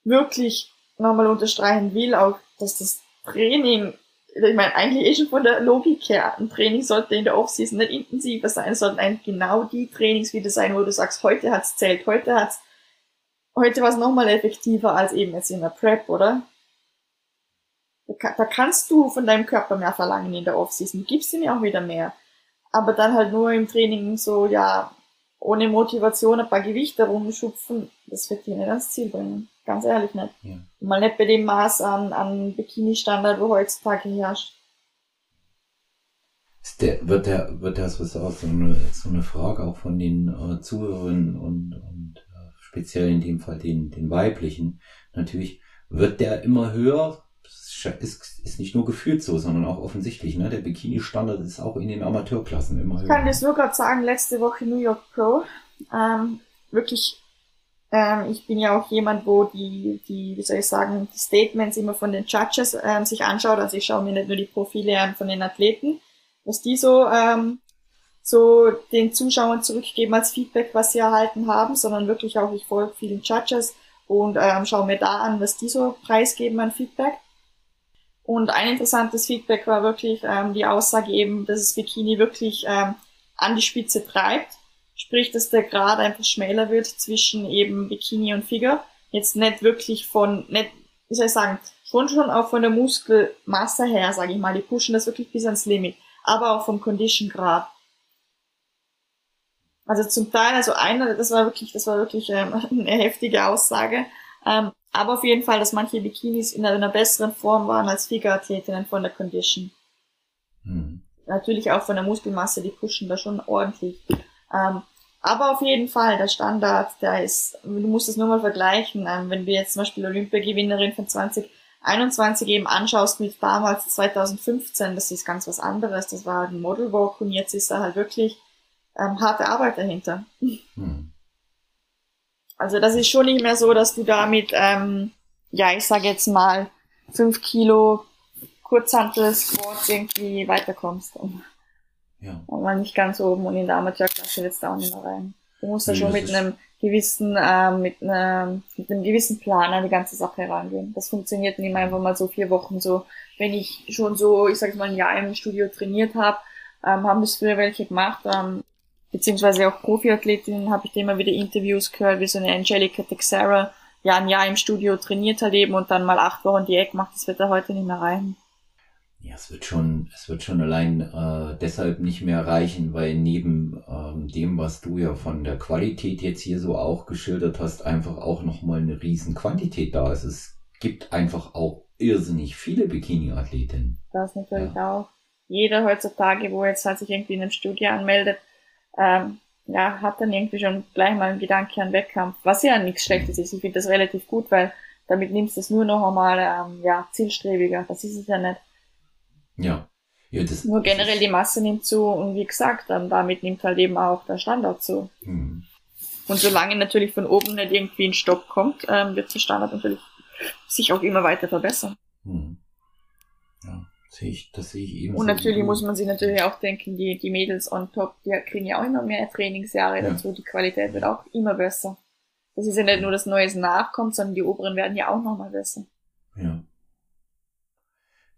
wirklich nochmal unterstreichen will, auch, dass das Training ich meine, eigentlich eh schon von der Logik her, ein Training sollte in der Offseason nicht intensiver sein, sollten eigentlich genau die Trainings wieder sein, wo du sagst, heute hat's zählt, heute hat's, heute war es nochmal effektiver als eben jetzt in der Prep, oder? Da, kannst du von deinem Körper mehr verlangen in der Offseason, gibst ihm ja auch wieder mehr. Aber dann halt nur im Training so, ja, ohne Motivation ein paar Gewichte rumschupfen, das wird dir nicht ans Ziel bringen. Ganz ehrlich nicht. Ja. Mal nicht bei dem Maß an, an Bikini-Standard, wo heutzutage herrscht. Der, wird der, wird das was auch so eine, so eine Frage auch von den äh, Zuhörern und, und äh, speziell in dem Fall den, den weiblichen. Natürlich wird der immer höher. Ist, ist nicht nur gefühlt so, sondern auch offensichtlich. Ne? Der Bikini-Standard ist auch in den Amateurklassen immer höher. Ich kann das nur gerade sagen, letzte Woche New York Pro. Ähm, wirklich ähm, ich bin ja auch jemand, wo die, die, wie soll ich sagen, die Statements immer von den Judges ähm, sich anschaut. Also ich schaue mir nicht nur die Profile an von den Athleten, was die so, ähm, so den Zuschauern zurückgeben als Feedback, was sie erhalten haben, sondern wirklich auch, ich folge vielen Judges und ähm, schaue mir da an, was die so preisgeben an Feedback. Und ein interessantes Feedback war wirklich ähm, die Aussage eben, dass das Bikini wirklich ähm, an die Spitze treibt. Sprich, dass der Grad einfach schmäler wird zwischen eben Bikini und Figure. Jetzt nicht wirklich von, nicht, wie soll ich sagen, schon schon auch von der Muskelmasse her, sage ich mal, die pushen das wirklich bis ans Limit. Aber auch vom Condition Grad. Also zum Teil, also einer, das war wirklich, das war wirklich ähm, *laughs* eine heftige Aussage. Ähm, aber auf jeden Fall, dass manche Bikinis in einer besseren Form waren als Figure-Athletinnen von der Condition. Mhm. Natürlich auch von der Muskelmasse, die pushen da schon ordentlich. Ähm, aber auf jeden Fall, der Standard, der ist, du musst es nur mal vergleichen, ähm, wenn du jetzt zum Beispiel Olympiagewinnerin von 2021 eben anschaust mit damals 2015, das ist ganz was anderes, das war ein Model Walk und jetzt ist da halt wirklich ähm, harte Arbeit dahinter. Mhm. Also das ist schon nicht mehr so, dass du damit, ähm, ja, ich sage jetzt mal, fünf Kilo Kurzhantel Squat irgendwie weiterkommst. Ja. Und mal nicht ganz oben und in der Amateurklasse jetzt da auch nicht mehr rein. Du musst da schon mit einem gewissen, äh, mit, einem, mit einem gewissen Plan an die ganze Sache herangehen. Das funktioniert nicht mehr einfach mal so vier Wochen so. Wenn ich schon so, ich sag mal, ein Jahr im Studio trainiert habe, ähm, haben das früher welche gemacht, ähm, beziehungsweise auch Profiathletinnen habe ich immer wieder Interviews gehört, wie so eine Angelica Texera, ja ein Jahr im Studio trainiert hat eben und dann mal acht Wochen Diät macht, das wird er heute nicht mehr reichen. Ja, es wird schon, es wird schon allein äh, deshalb nicht mehr reichen, weil neben ähm, dem, was du ja von der Qualität jetzt hier so auch geschildert hast, einfach auch nochmal eine riesen Quantität da ist. Es gibt einfach auch irrsinnig viele Bikini-Athletinnen. Das natürlich ja. auch. Jeder heutzutage, wo jetzt halt sich irgendwie in einem Studio anmeldet, ähm, ja, hat dann irgendwie schon gleich mal einen Gedanke an Wettkampf, was ja nichts Schlechtes ist. Ich finde das relativ gut, weil damit nimmst du es nur noch einmal ähm, ja, zielstrebiger. Das ist es ja nicht. Ja. ja das, nur generell die Masse nimmt zu und wie gesagt, dann damit nimmt halt eben auch der Standard zu. Mhm. Und solange natürlich von oben nicht irgendwie ein Stopp kommt, ähm, wird der Standard natürlich sich auch immer weiter verbessern. Mhm. Ja sehe ich, das sehe ich eben. Und natürlich muss man sich natürlich auch denken, die, die Mädels on top, die kriegen ja auch immer mehr Trainingsjahre ja. dazu, die Qualität wird auch immer besser. Das ist ja nicht nur das Neues nachkommt, sondern die oberen werden ja auch nochmal besser. Ja.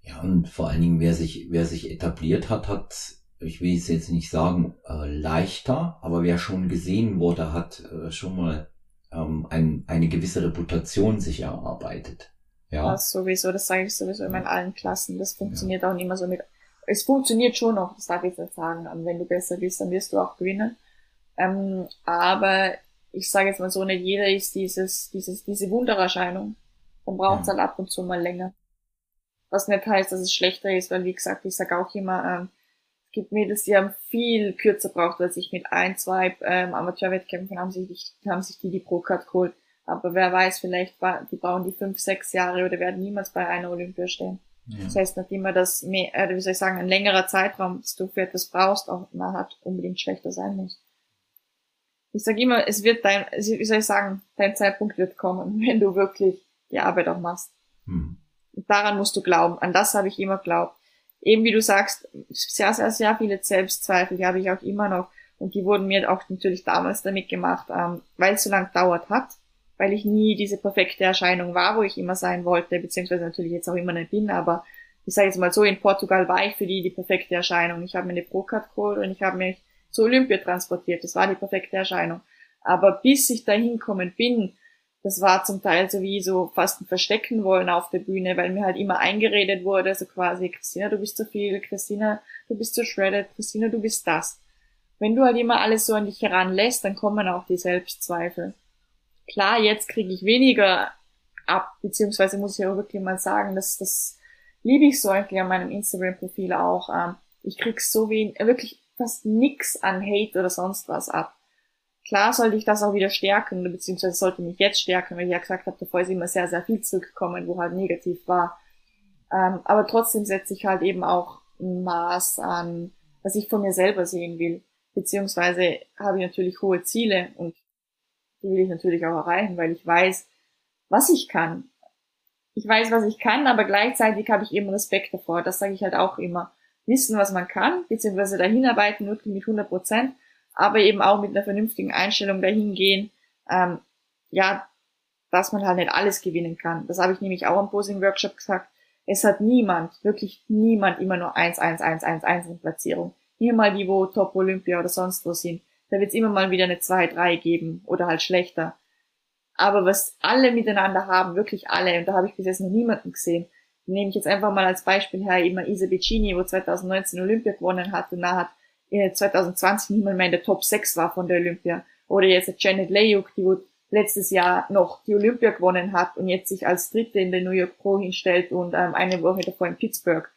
Ja, und vor allen Dingen, wer sich, wer sich etabliert hat, hat, ich will es jetzt nicht sagen, äh, leichter, aber wer schon gesehen wurde, hat äh, schon mal ähm, ein, eine gewisse Reputation sich erarbeitet. Ja. Das sowieso, das sage ich sowieso immer in allen Klassen. Das funktioniert ja. auch nicht mehr so mit. Es funktioniert schon noch, das darf ich jetzt sagen. Und wenn du besser bist, dann wirst du auch gewinnen. Ähm, aber ich sage jetzt mal so, nicht jeder ist dieses, dieses, diese Wundererscheinung. Dann braucht es ja. halt ab und zu mal länger. Was nicht heißt, dass es schlechter ist, weil wie gesagt, ich sage auch immer, ähm, es gibt Mädels, die haben viel kürzer braucht als ich mit ein, zwei ähm, Amateurwettkämpfen haben sich, haben sich die die Pro-Card geholt. Aber wer weiß, vielleicht die brauchen die fünf, sechs Jahre oder werden niemals bei einer Olympia stehen. Ja. Das heißt nicht immer, dass mehr, äh, wie soll ich sagen, ein längerer Zeitraum, dass du für etwas brauchst, auch man hat unbedingt schlechter sein muss. Ich sage immer, es wird dein, wie soll ich sagen, dein Zeitpunkt wird kommen, *laughs* wenn du wirklich die Arbeit auch machst. Hm. Und daran musst du glauben. An das habe ich immer glaubt. Eben wie du sagst, sehr, sehr, sehr viele Selbstzweifel, die habe ich auch immer noch. Und die wurden mir auch natürlich damals damit gemacht, ähm, weil es so lang dauert hat weil ich nie diese perfekte Erscheinung war, wo ich immer sein wollte, beziehungsweise natürlich jetzt auch immer nicht bin, aber ich sage jetzt mal so, in Portugal war ich für die die perfekte Erscheinung. Ich habe mir eine Pro-Card geholt und ich habe mich zur Olympia transportiert. Das war die perfekte Erscheinung. Aber bis ich dahin kommen bin, das war zum Teil so wie so fast ein Verstecken wollen auf der Bühne, weil mir halt immer eingeredet wurde, so quasi, Christina, du bist zu viel, Christina, du bist zu shredded, Christina, du bist das. Wenn du halt immer alles so an dich heranlässt, dann kommen auch die Selbstzweifel. Klar, jetzt kriege ich weniger ab, beziehungsweise muss ich auch wirklich mal sagen, dass das liebe ich so eigentlich an meinem Instagram-Profil auch. Ähm, ich krieg so wenig, wirklich fast nix an Hate oder sonst was ab. Klar sollte ich das auch wieder stärken, beziehungsweise sollte mich jetzt stärken, weil ich ja gesagt habe, davor ist immer sehr, sehr viel zurückgekommen, wo halt negativ war. Ähm, aber trotzdem setze ich halt eben auch ein Maß an, was ich von mir selber sehen will. Beziehungsweise habe ich natürlich hohe Ziele und die will ich natürlich auch erreichen, weil ich weiß, was ich kann. Ich weiß, was ich kann, aber gleichzeitig habe ich eben Respekt davor. Das sage ich halt auch immer. Wissen, was man kann, beziehungsweise dahinarbeiten, wirklich mit 100 Prozent, aber eben auch mit einer vernünftigen Einstellung dahin gehen, ähm, ja, dass man halt nicht alles gewinnen kann. Das habe ich nämlich auch im Posing-Workshop gesagt. Es hat niemand, wirklich niemand immer nur 1, 1, 1, 1, 1 in Platzierung. Hier mal die, wo Top Olympia oder sonst wo sind. Da wird es immer mal wieder eine 2, 3 geben oder halt schlechter. Aber was alle miteinander haben, wirklich alle, und da habe ich bis jetzt noch niemanden gesehen, nehme ich jetzt einfach mal als Beispiel her, immer Isa wo 2019 Olympia gewonnen hat und hat 2020 niemand mehr in der Top 6 war von der Olympia. Oder jetzt Janet Layuk, die letztes Jahr noch die Olympia gewonnen hat und jetzt sich als Dritte in der New York Pro hinstellt und ähm, eine Woche davor in Pittsburgh.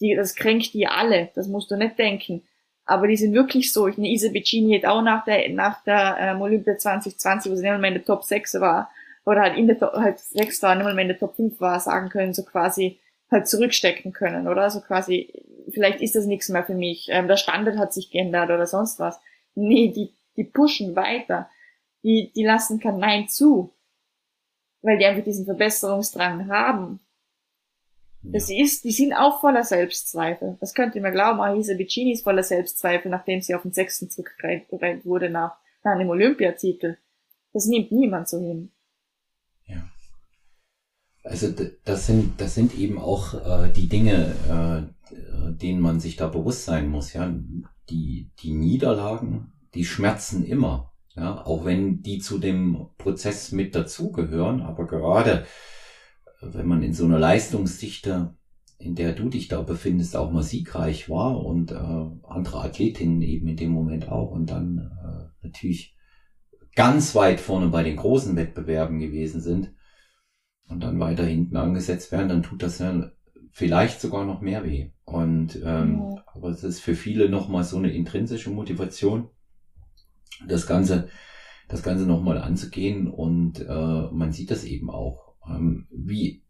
Die, das kränkt die alle, das musst du nicht denken. Aber die sind wirklich so. Ich eine Isa Beccini hat auch nach der, nach der ähm, Olympia 2020, wo sie nicht mehr in der Top 6 war, oder halt in der Top, halt 6 war, nicht mehr in der Top 5 war, sagen können, so quasi halt zurückstecken können, oder? So quasi, vielleicht ist das nichts mehr für mich, ähm, der Standard hat sich geändert oder sonst was. Nee, die, die pushen weiter die, die lassen kein Nein zu, weil die einfach diesen Verbesserungsdrang haben. Das ist, die sind auch voller Selbstzweifel. Das könnt ihr mir glauben, Ahisa Vicini ist voller Selbstzweifel, nachdem sie auf den sechsten zurückgereiht wurde nach, nach einem Olympiatitel. Das nimmt niemand so hin. Ja. Also das sind, das sind eben auch äh, die Dinge, äh, denen man sich da bewusst sein muss. Ja, die, die Niederlagen, die schmerzen immer. Ja, auch wenn die zu dem Prozess mit dazugehören, aber gerade wenn man in so einer Leistungsdichte, in der du dich da befindest, auch mal siegreich war und äh, andere Athletinnen eben in dem Moment auch und dann äh, natürlich ganz weit vorne bei den großen Wettbewerben gewesen sind und dann weiter hinten angesetzt werden, dann tut das ja vielleicht sogar noch mehr weh. Und ähm, ja. aber es ist für viele nochmal so eine intrinsische Motivation das Ganze, das Ganze nochmal anzugehen und äh, man sieht das eben auch, ähm, wie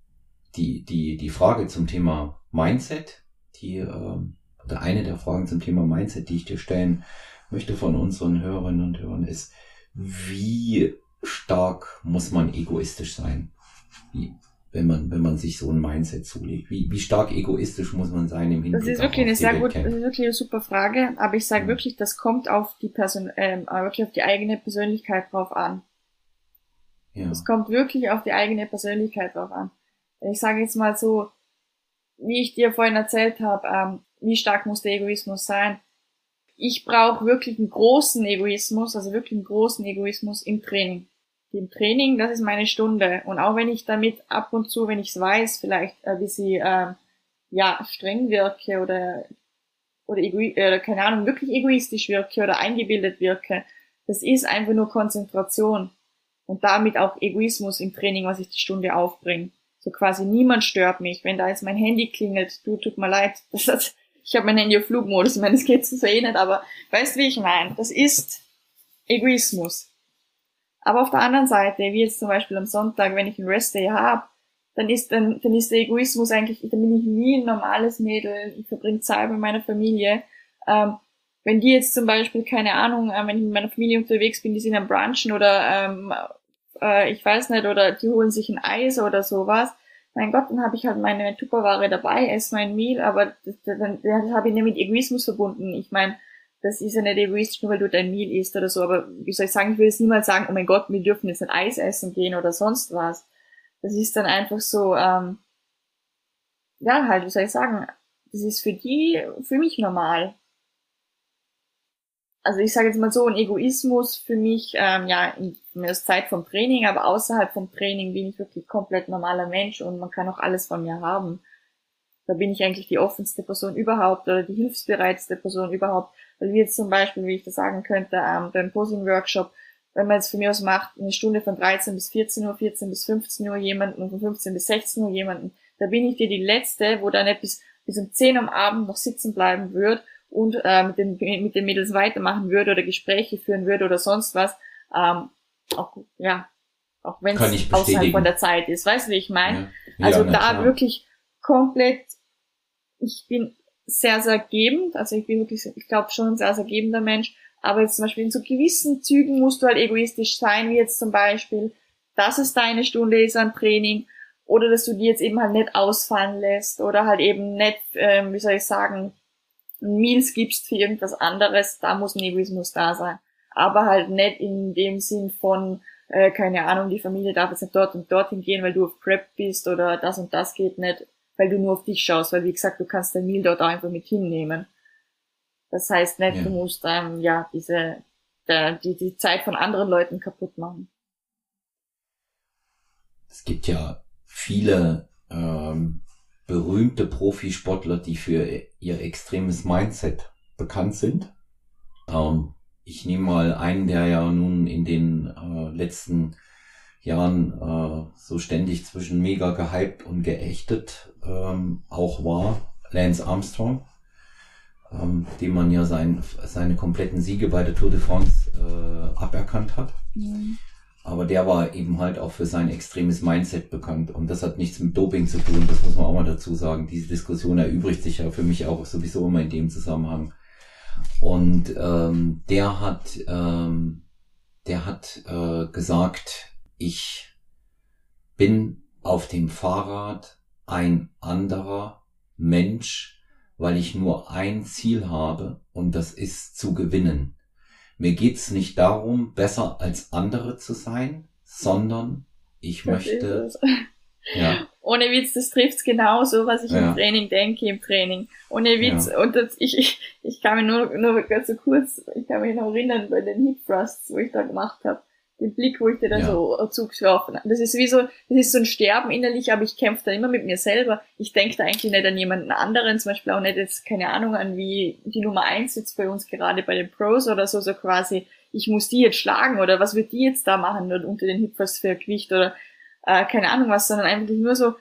die, die, die Frage zum Thema Mindset, die, äh, oder eine der Fragen zum Thema Mindset, die ich dir stellen möchte von unseren Hörerinnen und Hörern ist, wie stark muss man egoistisch sein? Wie, wenn man, wenn man sich so ein Mindset zulegt? Wie, wie stark egoistisch muss man sein im Hinblick Das ist wirklich eine sehr gut, das ist wirklich eine super Frage, aber ich sage ja. wirklich, das kommt auf die Person, ähm, wirklich auf die eigene Persönlichkeit drauf an. Es kommt wirklich auf die eigene Persönlichkeit drauf an. Ich sage jetzt mal so, wie ich dir vorhin erzählt habe, ähm, wie stark muss der Egoismus sein? Ich brauche wirklich einen großen Egoismus, also wirklich einen großen Egoismus im Training im Training, das ist meine Stunde. Und auch wenn ich damit ab und zu, wenn ich es weiß, vielleicht äh, wie sie äh, ja streng wirke oder oder egoi äh, keine Ahnung, wirklich egoistisch wirke oder eingebildet wirke, das ist einfach nur Konzentration und damit auch Egoismus im Training, was ich die Stunde aufbringe. So quasi niemand stört mich. Wenn da jetzt mein Handy klingelt, du tut mir leid, *laughs* das hat, ich habe mein Handy auf Flugmodus, ich meine, das geht so eh nicht, aber weißt wie ich meine? Das ist Egoismus. Aber auf der anderen Seite, wie jetzt zum Beispiel am Sonntag, wenn ich einen Restday habe, dann ist, dann, dann ist der Egoismus eigentlich, dann bin ich nie ein normales Mädel, ich verbringe Zeit mit meiner Familie. Ähm, wenn die jetzt zum Beispiel, keine Ahnung, äh, wenn ich mit meiner Familie unterwegs bin, die sind am Brunchen oder ähm, äh, ich weiß nicht, oder die holen sich ein Eis oder sowas, mein Gott, dann habe ich halt meine Tupperware dabei, esse mein Meal, aber das, dann, dann habe ich nicht mit Egoismus verbunden. Ich meine, das ist ja nicht egoistisch, nur weil du dein Meal isst oder so, aber wie soll ich sagen, ich will jetzt niemals sagen, oh mein Gott, wir dürfen jetzt ein Eis essen gehen oder sonst was. Das ist dann einfach so, ähm, ja, halt, wie soll ich sagen, das ist für die, für mich normal. Also ich sage jetzt mal so, ein Egoismus für mich, ähm, ja, in der Zeit vom Training, aber außerhalb vom Training bin ich wirklich komplett normaler Mensch und man kann auch alles von mir haben. Da bin ich eigentlich die offenste Person überhaupt oder die hilfsbereitste Person überhaupt. Weil wie jetzt zum Beispiel, wie ich das sagen könnte, ähm, beim Posing-Workshop, wenn man jetzt von mir aus macht, eine Stunde von 13 bis 14 Uhr, 14 bis 15 Uhr jemanden und von 15 bis 16 Uhr jemanden, da bin ich dir die Letzte, wo dann nicht bis, bis um 10 am Abend noch sitzen bleiben wird und äh, mit, den, mit den Mädels weitermachen würde oder Gespräche führen würde oder sonst was. Ähm, auch, ja, auch wenn es außerhalb von der Zeit ist. Weißt du, wie ich meine? Ja. Also ja, da klar. wirklich komplett, ich bin sehr, sehr gebend. Also ich bin wirklich, ich glaube schon ein sehr, sehr gebender Mensch. Aber jetzt zum Beispiel in so gewissen Zügen musst du halt egoistisch sein, wie jetzt zum Beispiel, dass es deine Stunde ist an Training oder dass du die jetzt eben halt nicht ausfallen lässt oder halt eben nicht, ähm, wie soll ich sagen, Meals gibst für irgendwas anderes, da muss ein Egoismus da sein. Aber halt nicht in dem Sinn von, äh, keine Ahnung, die Familie darf jetzt nicht dort und dorthin gehen, weil du auf Prep bist oder das und das geht nicht, weil du nur auf dich schaust, weil wie gesagt, du kannst dein Meal dort einfach mit hinnehmen. Das heißt nicht, ja. du musst ähm, ja diese der, die, die Zeit von anderen Leuten kaputt machen. Es gibt ja viele ähm, berühmte Profisportler, die für ihr extremes Mindset bekannt sind. Ähm, ich nehme mal einen, der ja nun in den äh, letzten Jahren äh, so ständig zwischen mega gehypt und geächtet ähm, auch war, Lance Armstrong, ähm, dem man ja sein, seine kompletten Siege bei der Tour de France äh, aberkannt hat. Mhm. Aber der war eben halt auch für sein extremes Mindset bekannt. Und das hat nichts mit Doping zu tun, das muss man auch mal dazu sagen. Diese Diskussion erübrigt sich ja für mich auch sowieso immer in dem Zusammenhang. Und ähm, der hat, ähm, der hat äh, gesagt, ich bin auf dem Fahrrad ein anderer Mensch, weil ich nur ein Ziel habe und das ist zu gewinnen. Mir geht's nicht darum, besser als andere zu sein, sondern ich das möchte. *laughs* Ja. Ohne Witz, das trifft's genauso, was ich ja. im Training denke, im Training. Ohne Witz. Ja. Und das, ich, ich, ich kann mich nur, nur ganz so kurz, ich kann mich noch erinnern bei den Hip Thrusts, wo ich da gemacht habe den Blick, wo ich dir dann ja. so zugeworfen habe. Das ist wie so, das ist so ein Sterben innerlich, aber ich kämpfe da immer mit mir selber. Ich denke da eigentlich nicht an jemanden anderen, zum Beispiel auch nicht jetzt, keine Ahnung, an wie die Nummer eins jetzt bei uns gerade bei den Pros oder so, so quasi, ich muss die jetzt schlagen oder was wird die jetzt da machen oder unter den Hippers für Gewicht oder äh, keine Ahnung was, sondern einfach nur so,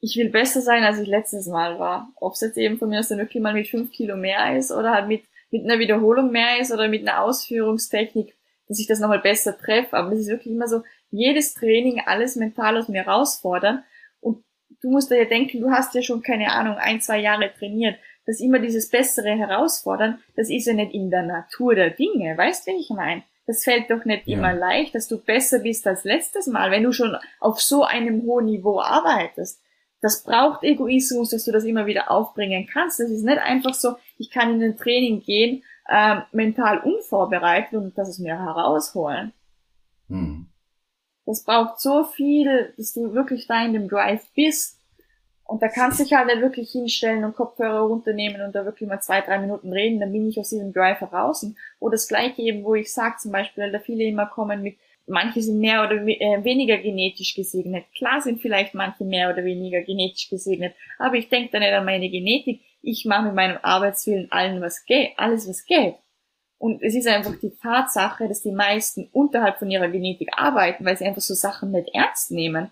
ich will besser sein, als ich letztes Mal war. Ob es jetzt eben von mir aus dann wirklich mal mit fünf Kilo mehr ist oder halt mit, mit einer Wiederholung mehr ist oder mit einer Ausführungstechnik dass ich das nochmal besser treffe. Aber es ist wirklich immer so, jedes Training, alles mental aus mir herausfordern. Und du musst dir ja denken, du hast ja schon, keine Ahnung, ein, zwei Jahre trainiert. dass immer dieses bessere Herausfordern, das ist ja nicht in der Natur der Dinge. Weißt du, wie ich meine? Das fällt doch nicht ja. immer leicht, dass du besser bist als letztes Mal, wenn du schon auf so einem hohen Niveau arbeitest. Das braucht Egoismus, dass du das immer wieder aufbringen kannst. Das ist nicht einfach so, ich kann in ein Training gehen äh, mental unvorbereitet und das es mir herausholen. Hm. Das braucht so viel, dass du wirklich da in dem Drive bist. Und da kannst du dich halt nicht wirklich hinstellen und Kopfhörer runternehmen und da wirklich mal zwei, drei Minuten reden, dann bin ich aus diesem Drive heraus. Oder das gleiche eben, wo ich sage zum Beispiel, da viele immer kommen mit, manche sind mehr oder äh, weniger genetisch gesegnet. Klar sind vielleicht manche mehr oder weniger genetisch gesegnet, aber ich denke da nicht an meine Genetik ich mache mit meinem Arbeitswillen allen was geht, alles was geht. Und es ist einfach die Tatsache, dass die meisten unterhalb von ihrer Genetik arbeiten, weil sie einfach so Sachen nicht ernst nehmen.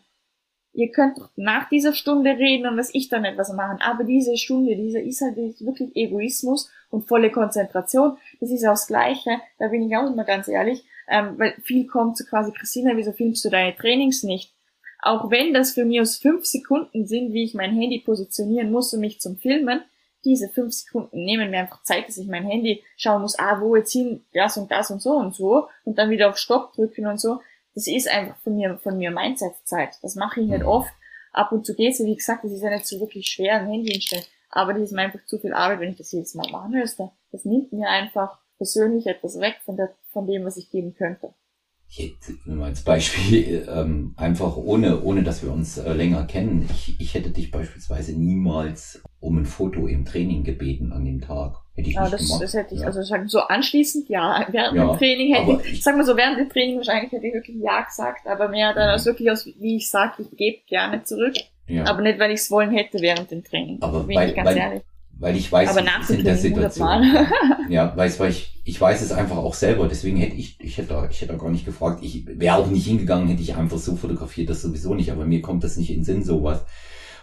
Ihr könnt doch nach dieser Stunde reden und was ich dann etwas machen, aber diese Stunde, dieser ist halt wirklich Egoismus und volle Konzentration. Das ist auch das Gleiche, da bin ich auch immer ganz ehrlich, ähm, weil viel kommt so quasi, Christina, wieso filmst du deine Trainings nicht? Auch wenn das für mich aus fünf Sekunden sind, wie ich mein Handy positionieren muss, um mich zum Filmen, diese fünf Sekunden nehmen mir einfach Zeit, dass ich mein Handy schauen muss, ah, wo jetzt hin, das und das und so und so und dann wieder auf Stopp drücken und so. Das ist einfach von mir, von mir Mindset-Zeit. Das mache ich nicht mhm. oft. Ab und zu geht's, wie gesagt, das ist ja nicht so wirklich schwer, ein Handy hinstellen. Aber das ist mir einfach zu viel Arbeit, wenn ich das jedes Mal machen müsste. Das nimmt mir einfach persönlich etwas weg von, der, von dem, was ich geben könnte hätte nur als Beispiel ähm, einfach ohne, ohne dass wir uns äh, länger kennen, ich, ich hätte dich beispielsweise niemals um ein Foto im Training gebeten an dem Tag. Hätte ich ja, nicht das, gemacht. das hätte ich, ja. also sagen, so anschließend ja. *laughs* Während ja, dem Training hätte ich, ich, sag mal so, während dem Training wahrscheinlich hätte ich wirklich ja gesagt, aber mehr dann mhm. aus wirklich aus, wie ich sage, ich gebe gerne zurück. Ja. Aber nicht, weil ich es wollen hätte während dem Training. Aber bin weil, ich ganz weil, ehrlich weil ich weiß, aber nach in der Situation. *laughs* ja, weiß, weil ich, ich weiß es einfach auch selber. Deswegen hätte ich, ich hätte, ich hätte gar nicht gefragt. Ich wäre auch nicht hingegangen, hätte ich einfach so fotografiert, das sowieso nicht. Aber mir kommt das nicht in den Sinn, sowas.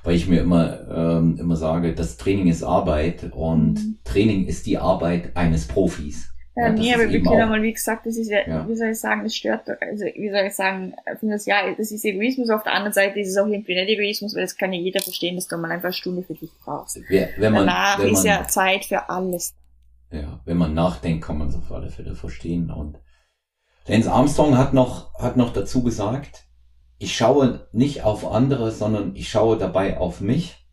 Weil ich mir immer, ähm, immer sage, das Training ist Arbeit und mhm. Training ist die Arbeit eines Profis. Ja, nee, aber wir können mal, wie gesagt, das ist ja, ja, wie soll ich sagen, das stört, also, wie soll ich sagen, finde das, ja, das ist Egoismus, auf der anderen Seite ist es auch irgendwie nicht Egoismus, weil das kann ja jeder verstehen, dass du mal einfach eine Stunde für dich brauchst. Ja, wenn man, Danach wenn man, ist ja Zeit für alles. Ja, wenn man nachdenkt, kann man es auf alle Fälle verstehen und Lance Armstrong hat noch, hat noch dazu gesagt, ich schaue nicht auf andere, sondern ich schaue dabei auf mich,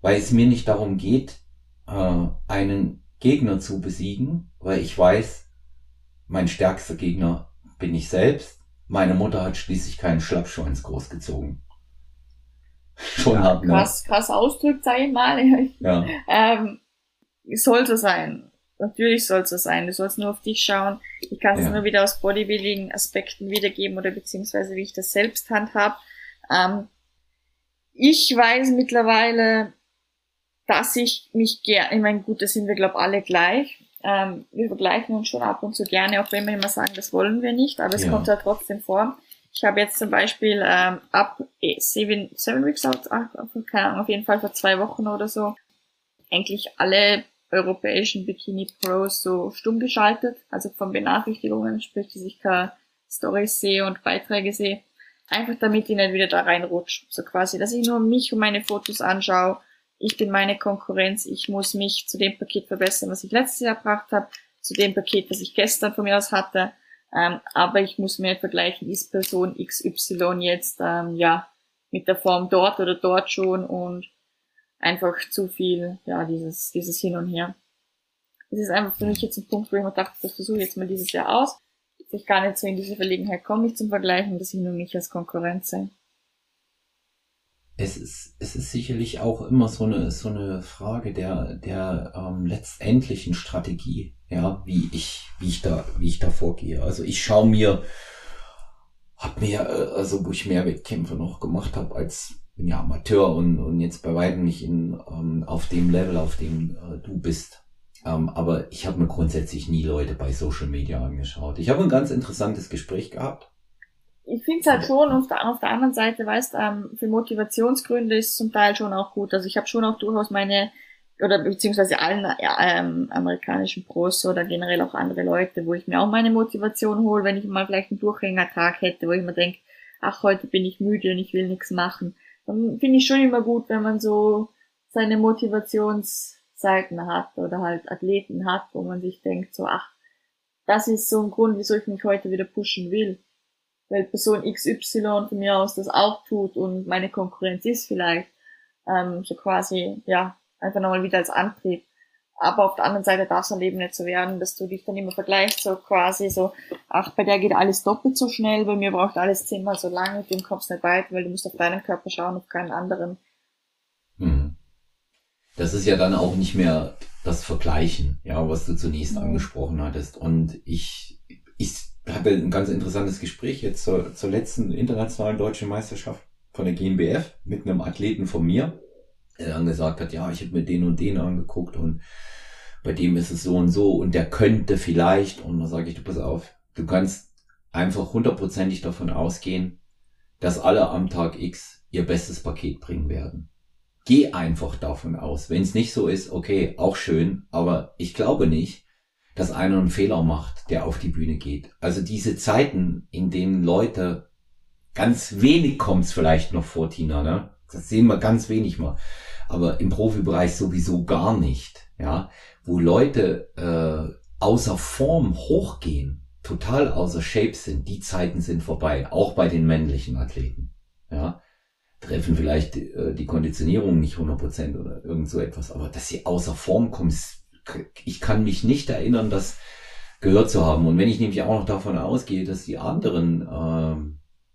weil es mir nicht darum geht, äh, einen Gegner zu besiegen, weil ich weiß, mein stärkster Gegner bin ich selbst meine Mutter hat schließlich keinen Schlappschwanz großgezogen. *laughs* Schon ja, hart, ne? Krass, krass ausdrückt, sag ich mal. *laughs* Ja. ähm, soll so sein. Natürlich soll es so sein. Du sollst nur auf dich schauen. Ich kann es ja. nur wieder aus Bodybuilding-Aspekten wiedergeben oder beziehungsweise wie ich das selbst handhab. Ähm, ich weiß mittlerweile, dass ich mich gerne, ich meine, gut, da sind wir, glaube alle gleich. Ähm, wir vergleichen uns schon ab und zu gerne, auch wenn wir immer sagen, das wollen wir nicht, aber es ja. kommt ja trotzdem vor. Ich habe jetzt zum Beispiel ähm, ab eh, seven, seven Weeks out, ach, keine Ahnung, auf jeden Fall vor zwei Wochen oder so, eigentlich alle europäischen Bikini Pros so stumm geschaltet, also von Benachrichtigungen, sprich, dass ich keine Stories sehe und Beiträge sehe. Einfach damit ich nicht wieder da reinrutsche. So quasi, dass ich nur mich und meine Fotos anschaue. Ich bin meine Konkurrenz. Ich muss mich zu dem Paket verbessern, was ich letztes Jahr gebracht habe, zu dem Paket, was ich gestern von mir aus hatte. Ähm, aber ich muss mir vergleichen, ist Person XY jetzt ähm, ja mit der Form dort oder dort schon und einfach zu viel, ja, dieses, dieses Hin und Her. Das ist einfach für mich jetzt ein Punkt, wo ich mir dachte, das versuche ich jetzt mal dieses Jahr aus ich gar nicht so in diese Verlegenheit komme, mich zum Vergleichen, dass ich nur mich als Konkurrenz sehe. Es ist, es ist sicherlich auch immer so eine, so eine Frage der, der ähm, letztendlichen Strategie, ja, wie ich, wie ich da, wie ich da vorgehe. Also ich schaue mir, hab mir, äh, also wo ich mehr Wettkämpfe noch gemacht habe als bin ja Amateur und, und jetzt bei weitem nicht in, ähm, auf dem Level, auf dem äh, du bist. Ähm, aber ich habe mir grundsätzlich nie Leute bei Social Media angeschaut. Ich habe ein ganz interessantes Gespräch gehabt. Ich finde es halt schon, auf der, auf der anderen Seite, weißt ähm, für Motivationsgründe ist zum Teil schon auch gut. Also ich habe schon auch durchaus meine, oder beziehungsweise allen ähm, amerikanischen Pros oder generell auch andere Leute, wo ich mir auch meine Motivation hole, wenn ich mal vielleicht einen Durchhängertag hätte, wo ich mir denke, ach, heute bin ich müde und ich will nichts machen. Finde ich schon immer gut, wenn man so seine Motivations Seiten hat oder halt Athleten hat, wo man sich denkt, so, ach, das ist so ein Grund, wieso ich mich heute wieder pushen will. Weil Person XY von mir aus das auch tut und meine Konkurrenz ist vielleicht ähm, so quasi, ja, einfach nochmal wieder als Antrieb. Aber auf der anderen Seite darf es dann eben nicht so werden, dass du dich dann immer vergleichst, so quasi so, ach, bei der geht alles doppelt so schnell, bei mir braucht alles zehnmal so lange, dem kommst du nicht weit, weil du musst auf deinen Körper schauen, auf keinen anderen. Mhm das ist ja dann auch nicht mehr das Vergleichen, ja, was du zunächst angesprochen hattest. Und ich, ich hatte ein ganz interessantes Gespräch jetzt zur, zur letzten internationalen deutschen Meisterschaft von der GmbF mit einem Athleten von mir, der dann gesagt hat, ja, ich habe mir den und den angeguckt und bei dem ist es so und so und der könnte vielleicht, und da sage ich, du pass auf, du kannst einfach hundertprozentig davon ausgehen, dass alle am Tag X ihr bestes Paket bringen werden geh einfach davon aus. Wenn es nicht so ist, okay, auch schön, aber ich glaube nicht, dass einer einen Fehler macht, der auf die Bühne geht. Also diese Zeiten, in denen Leute ganz wenig kommt's vielleicht noch vor, Tina, ne? Das sehen wir ganz wenig mal. Aber im Profibereich sowieso gar nicht, ja. Wo Leute äh, außer Form hochgehen, total außer Shape sind, die Zeiten sind vorbei, auch bei den männlichen Athleten, ja treffen vielleicht äh, die Konditionierung nicht 100% oder irgend so etwas, aber dass sie außer Form kommen, ich kann mich nicht erinnern, das gehört zu haben. Und wenn ich nämlich auch noch davon ausgehe, dass die anderen äh,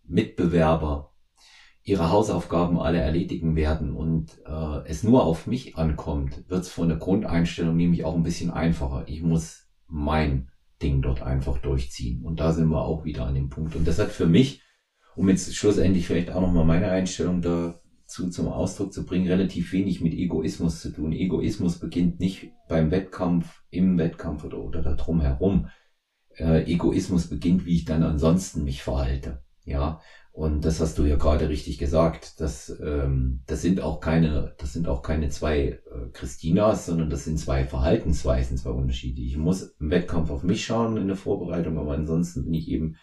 Mitbewerber ihre Hausaufgaben alle erledigen werden und äh, es nur auf mich ankommt, wird es von der Grundeinstellung nämlich auch ein bisschen einfacher. Ich muss mein Ding dort einfach durchziehen. Und da sind wir auch wieder an dem Punkt. Und das hat für mich um jetzt schlussendlich vielleicht auch nochmal meine Einstellung dazu zum Ausdruck zu bringen, relativ wenig mit Egoismus zu tun. Egoismus beginnt nicht beim Wettkampf, im Wettkampf oder, oder da drum herum. Äh, Egoismus beginnt, wie ich dann ansonsten mich verhalte. Ja, und das hast du ja gerade richtig gesagt. Das, ähm, das sind auch keine, das sind auch keine zwei äh, Christinas, sondern das sind zwei Verhaltensweisen, zwei Unterschiede. Ich muss im Wettkampf auf mich schauen in der Vorbereitung, aber ansonsten bin ich eben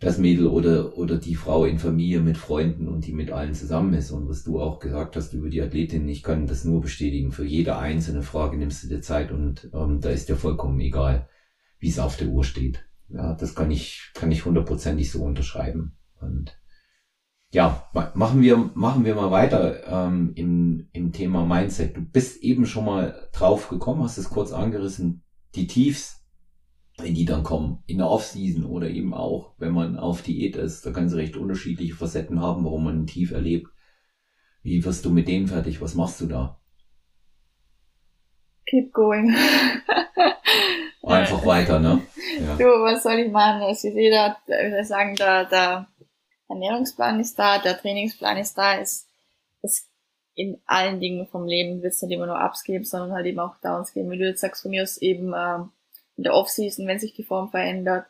das Mädel oder, oder die Frau in Familie mit Freunden und die mit allen zusammen ist. Und was du auch gesagt hast über die Athletin, ich kann das nur bestätigen. Für jede einzelne Frage nimmst du dir Zeit und ähm, da ist dir vollkommen egal, wie es auf der Uhr steht. Ja, das kann ich, kann ich hundertprozentig so unterschreiben. Und ja, machen wir, machen wir mal weiter ähm, im, im Thema Mindset. Du bist eben schon mal drauf gekommen, hast es kurz angerissen, die Tiefs wenn die dann kommen, in der Off-Season oder eben auch, wenn man auf Diät ist, da können sie recht unterschiedliche Facetten haben, warum man ein Tief erlebt. Wie wirst du mit denen fertig? Was machst du da? Keep going. Einfach weiter, ne? Ja. *laughs* Du, was soll ich machen? Ist jeder, ich würde sagen, der, der Ernährungsplan ist da, der Trainingsplan ist da, es, es in allen Dingen vom Leben wird es nicht immer nur Ups geben, sondern halt eben auch Downs geben. Wie du jetzt sagst, von mir aus eben ähm, in der Offseason, wenn sich die Form verändert,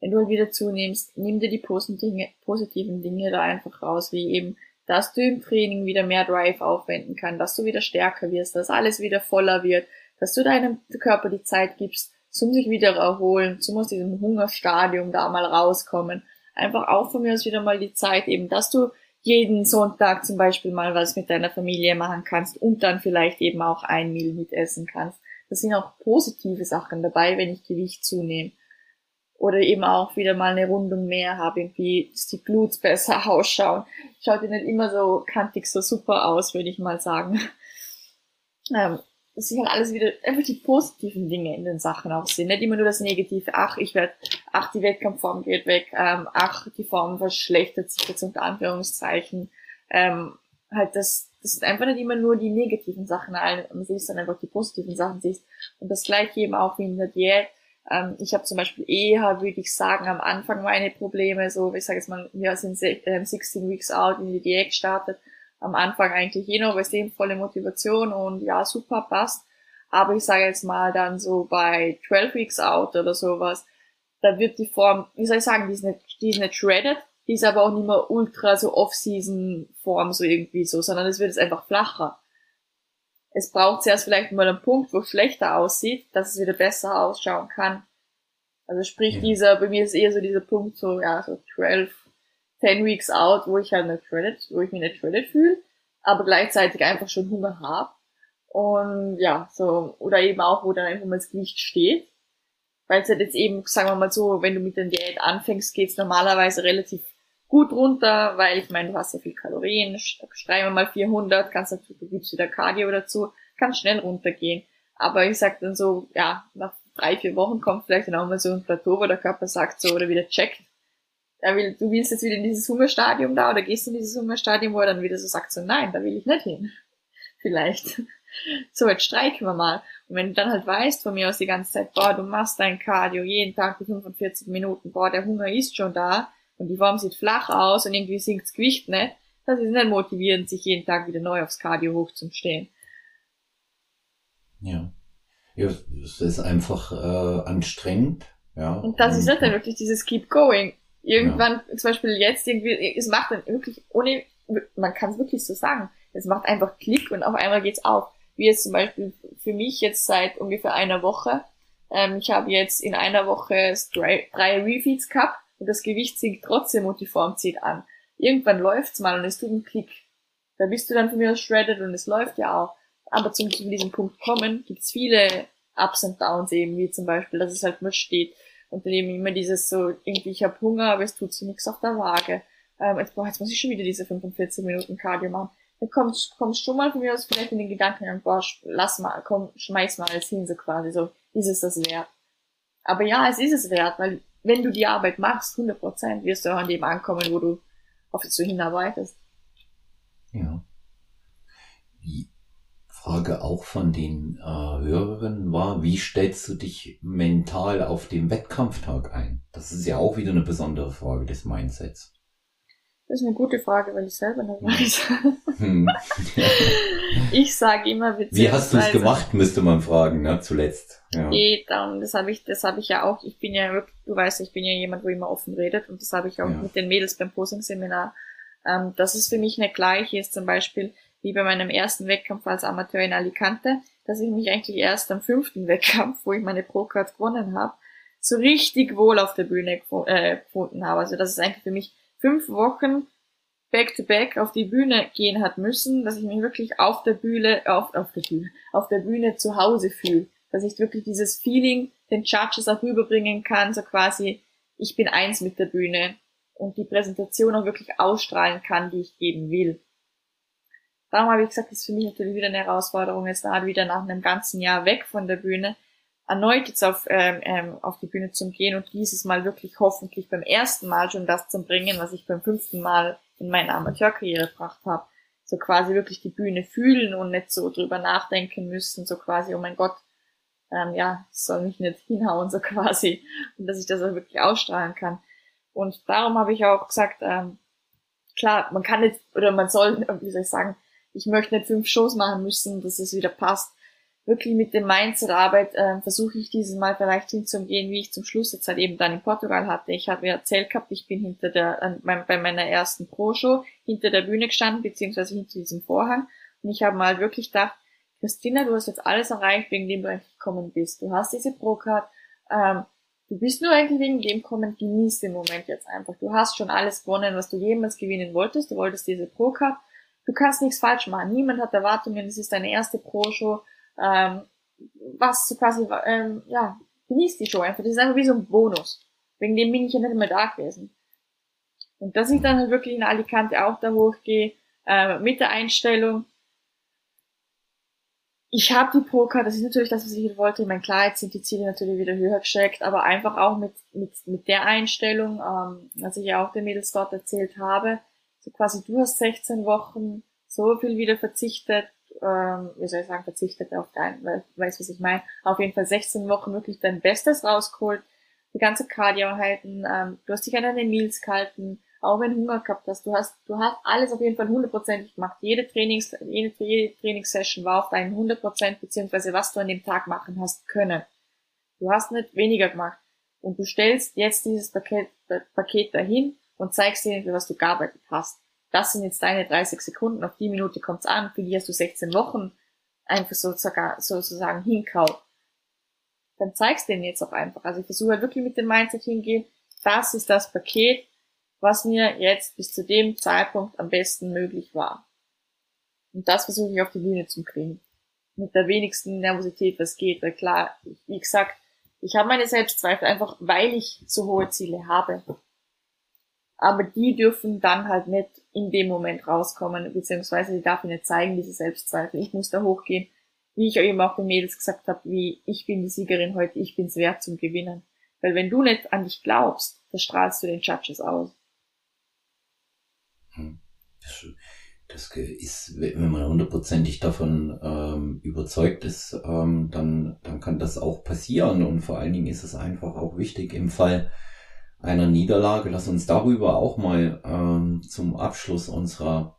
wenn du halt wieder zunimmst, nimm dir die positiven Dinge da einfach raus, wie eben, dass du im Training wieder mehr Drive aufwenden kannst, dass du wieder stärker wirst, dass alles wieder voller wird, dass du deinem Körper die Zeit gibst, zum sich wieder erholen, zum aus diesem Hungerstadium da mal rauskommen. Einfach auch von mir aus wieder mal die Zeit eben, dass du jeden Sonntag zum Beispiel mal was mit deiner Familie machen kannst und dann vielleicht eben auch ein Meal mitessen kannst. Da sind auch positive Sachen dabei, wenn ich Gewicht zunehme. Oder eben auch wieder mal eine Rundung mehr habe, irgendwie, dass die Glutes besser *laughs* ausschauen. Schaut ja nicht immer so kantig so super aus, würde ich mal sagen. Ähm, dass sich halt alles wieder, einfach die positiven Dinge in den Sachen auch sehen. Nicht immer nur das Negative, ach, ich werde, ach, die Wettkampfform geht weg, ähm, ach, die Form verschlechtert sich jetzt unter Anführungszeichen. Ähm, halt das, das sind einfach nicht immer nur die negativen Sachen an siehst, sondern einfach die positiven Sachen siehst. Und das gleiche eben auch wie in der Diät. Ähm, ich habe zum Beispiel eher, würde ich sagen, am Anfang meine Probleme, so, ich sage jetzt mal, wir sind 16 Weeks out in die Diät gestartet, am Anfang eigentlich eh noch, weißt du, volle Motivation und ja, super, passt. Aber ich sage jetzt mal dann so bei 12 Weeks out oder sowas, da wird die Form, wie soll ich sagen, die ist nicht, die ist nicht shredded, die ist aber auch nicht mehr ultra so Off-Season-Form so irgendwie so, sondern es wird jetzt einfach flacher. Es braucht zuerst vielleicht mal einen Punkt, wo es schlechter aussieht, dass es wieder besser ausschauen kann. Also sprich, dieser, bei mir ist eher so dieser Punkt so, ja, so 12, 10 Weeks out, wo ich halt nicht shredded, wo ich mich nicht shredded fühle, aber gleichzeitig einfach schon Hunger habe. Und ja, so, oder eben auch, wo dann einfach mal das Gewicht steht. Weil es halt jetzt eben, sagen wir mal so, wenn du mit der Diät anfängst, geht's normalerweise relativ gut runter, weil ich meine, du hast ja viel Kalorien, schreiben wir mal 400, kannst du, du gibst wieder Cardio dazu, kann schnell runtergehen. Aber ich sag dann so, ja, nach drei, vier Wochen kommt vielleicht dann auch mal so ein Plateau, wo der Körper sagt so, oder wieder checkt, er will, du willst jetzt wieder in dieses Hungerstadium da, oder gehst in dieses Hungerstadium, wo er dann wieder so sagt so, nein, da will ich nicht hin. *laughs* Vielleicht. *laughs* So, jetzt streiken wir mal. Und wenn du dann halt weißt von mir aus die ganze Zeit, boah, du machst dein Cardio jeden Tag für 45 Minuten, boah, der Hunger ist schon da, und die Form sieht flach aus und irgendwie sinkt das Gewicht nicht, das ist nicht motivierend, sich jeden Tag wieder neu aufs Cardio hochzustehen. Ja. Ja, es ist einfach äh, anstrengend. Ja. Und das und, ist halt dann wirklich dieses Keep Going. Irgendwann, ja. zum Beispiel jetzt irgendwie, es macht dann wirklich ohne, man kann es wirklich so sagen, es macht einfach Klick und auf einmal geht's auf. Wie jetzt zum Beispiel für mich jetzt seit ungefähr einer Woche. Ähm, ich habe jetzt in einer Woche drei, drei Refeeds gehabt und das Gewicht sinkt trotzdem und die Form zieht an. Irgendwann läuft's mal und es tut einen Klick. Da bist du dann von mir aus shredded und es läuft ja auch. Aber zum zu diesem Punkt kommen, gibt's viele Ups und Downs eben, wie zum Beispiel, dass es halt mal steht. Und dann eben immer dieses so, irgendwie ich habe Hunger, aber es tut so nichts auf der Waage. Ähm, jetzt, boah, jetzt muss ich schon wieder diese 45 Minuten Cardio machen. Kommst, kommst schon mal von mir aus vielleicht in den Gedanken, boah, lass mal, komm, schmeiß mal alles hin, so quasi, so, ist es das wert? Aber ja, es ist es wert, weil wenn du die Arbeit machst, 100%, wirst du auch an dem ankommen, wo du auf das du hinarbeitest. Ja. Die Frage auch von den äh, Hörerinnen war, wie stellst du dich mental auf dem Wettkampftag ein? Das ist ja auch wieder eine besondere Frage des Mindsets. Das ist eine gute Frage, weil ich selber nicht weiß. Hm. *laughs* ich sage immer Wie hast du es gemacht, müsste man fragen, ne, zuletzt. Ja. Eh, dann, das habe ich, das habe ich ja auch, ich bin ja du weißt, ich bin ja jemand, wo immer offen redet und das habe ich auch ja. mit den Mädels beim Posing-Seminar. Ähm, dass es für mich nicht gleich ist, zum Beispiel wie bei meinem ersten Wettkampf als Amateur in Alicante, dass ich mich eigentlich erst am fünften Wettkampf, wo ich meine Pro-Cards gewonnen habe, so richtig wohl auf der Bühne äh, gefunden habe. Also das ist eigentlich für mich fünf Wochen back-to-back auf die Bühne gehen hat müssen, dass ich mich wirklich auf der Bühne, auf, auf der Bühne, auf der Bühne zu Hause fühle. Dass ich wirklich dieses Feeling den Judges auch rüberbringen kann, so quasi, ich bin eins mit der Bühne und die Präsentation auch wirklich ausstrahlen kann, die ich geben will. Darum habe ich gesagt, das ist für mich natürlich wieder eine Herausforderung, jetzt gerade wieder nach einem ganzen Jahr weg von der Bühne, erneut jetzt auf, ähm, ähm, auf die Bühne zu gehen und dieses Mal wirklich hoffentlich beim ersten Mal schon das zu bringen, was ich beim fünften Mal in meiner Amateurkarriere gebracht habe. So quasi wirklich die Bühne fühlen und nicht so drüber nachdenken müssen, so quasi, oh mein Gott, ähm, ja, soll mich nicht hinhauen, so *laughs* quasi, und dass ich das auch wirklich ausstrahlen kann. Und darum habe ich auch gesagt, ähm, klar, man kann nicht, oder man soll, wie soll ich sagen, ich möchte nicht fünf Shows machen müssen, dass es wieder passt wirklich mit dem Mindset-Arbeit äh, versuche ich dieses Mal vielleicht hinzugehen, wie ich zum Schluss jetzt halt eben dann in Portugal hatte. Ich habe ja erzählt gehabt, ich bin hinter der, äh, bei meiner ersten Pro-Show hinter der Bühne gestanden, beziehungsweise hinter diesem Vorhang. Und ich habe mal wirklich gedacht, Christina, du hast jetzt alles erreicht, wegen dem du eigentlich gekommen bist. Du hast diese Pro-Card, ähm, du bist nur eigentlich wegen dem gekommen, genieß den Moment jetzt einfach. Du hast schon alles gewonnen, was du jemals gewinnen wolltest. Du wolltest diese Pro-Card. Du kannst nichts falsch machen. Niemand hat Erwartungen. Es ist deine erste Pro-Show ähm, was quasi, ähm, ja, genießt die Show einfach. Das ist einfach wie so ein Bonus. Wegen dem bin ich ja nicht immer da gewesen. Und dass ich dann wirklich in Alicante auch da hochgehe, äh, mit der Einstellung, ich habe die Poker, das ist natürlich das, was ich wollte. Ich meine, klar, jetzt sind die Ziele natürlich wieder höher gesteckt, aber einfach auch mit, mit, mit der Einstellung, ähm, was ich ja auch den Mädels dort erzählt habe, so quasi, du hast 16 Wochen so viel wieder verzichtet, ähm, wie soll ich sagen, verzichtet auf dein, weißt was ich meine, auf jeden Fall 16 Wochen wirklich dein Bestes rausgeholt, die ganze Cardio halten, ähm, du hast dich an deine Meals gehalten, auch wenn du Hunger gehabt hast, du hast, du hast alles auf jeden Fall hundertprozentig gemacht. Jede Trainings, jede, jede Trainingssession war auf deinen 100% beziehungsweise was du an dem Tag machen hast können. Du hast nicht weniger gemacht. Und du stellst jetzt dieses Paket, Paket dahin und zeigst für was du gearbeitet hast das sind jetzt deine 30 Sekunden, auf die Minute kommt's an, für die hast du 16 Wochen einfach sozusagen, sozusagen hinkaut. Dann zeigst du denen jetzt auch einfach. Also ich versuche halt wirklich mit dem Mindset hingehen, das ist das Paket, was mir jetzt bis zu dem Zeitpunkt am besten möglich war. Und das versuche ich auf die Bühne zu kriegen. Mit der wenigsten Nervosität, was geht. Weil klar, wie gesagt, ich habe meine Selbstzweifel einfach, weil ich so hohe Ziele habe aber die dürfen dann halt nicht in dem Moment rauskommen, beziehungsweise die darf nicht zeigen, diese Selbstzweifel. Ich muss da hochgehen, wie ich eben auch den Mädels gesagt habe, wie ich bin die Siegerin heute, ich bin's wert zum Gewinnen. Weil wenn du nicht an dich glaubst, dann strahlst du den Judges aus. Hm. Das, ist, wenn man hundertprozentig davon ähm, überzeugt ist, ähm, dann, dann kann das auch passieren. Und vor allen Dingen ist es einfach auch wichtig im Fall, einer Niederlage. Lass uns darüber auch mal ähm, zum Abschluss unserer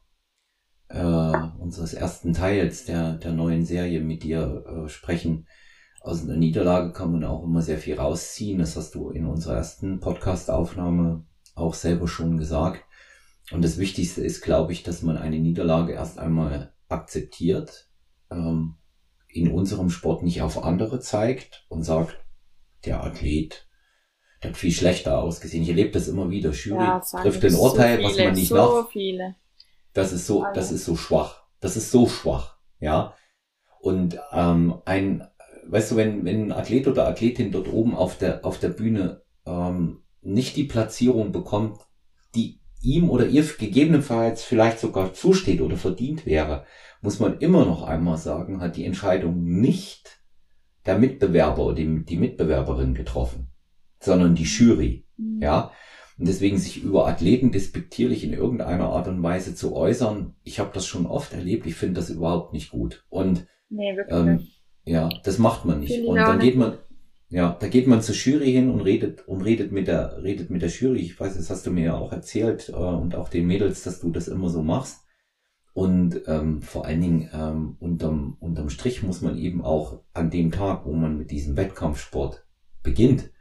äh, unseres ersten Teils der der neuen Serie mit dir äh, sprechen. Aus einer Niederlage kann man auch immer sehr viel rausziehen. Das hast du in unserer ersten Podcast-Aufnahme auch selber schon gesagt. Und das Wichtigste ist, glaube ich, dass man eine Niederlage erst einmal akzeptiert, ähm, in unserem Sport nicht auf andere zeigt und sagt, der Athlet hat viel schlechter ausgesehen. Ich erlebe das immer wieder. Jury ja, trifft ein Urteil, so was man nicht so nach. Viele. Das ist so, das ist so schwach. Das ist so schwach, ja. Und ähm, ein, weißt du, wenn, wenn ein Athlet oder Athletin dort oben auf der auf der Bühne ähm, nicht die Platzierung bekommt, die ihm oder ihr gegebenenfalls vielleicht sogar zusteht oder verdient wäre, muss man immer noch einmal sagen, hat die Entscheidung nicht der Mitbewerber oder die, die Mitbewerberin getroffen sondern die Jury. Mhm. Ja. Und deswegen sich über Athleten despektierlich in irgendeiner Art und Weise zu äußern, ich habe das schon oft erlebt, ich finde das überhaupt nicht gut. Und nee, ähm, ja, das macht man nicht. und dann geht man, ja, da geht man zur Jury hin und redet und redet mit der, redet mit der Jury. Ich weiß, das hast du mir ja auch erzählt äh, und auch den Mädels, dass du das immer so machst. Und ähm, vor allen Dingen ähm, unterm, unterm Strich muss man eben auch an dem Tag, wo man mit diesem Wettkampfsport beginnt,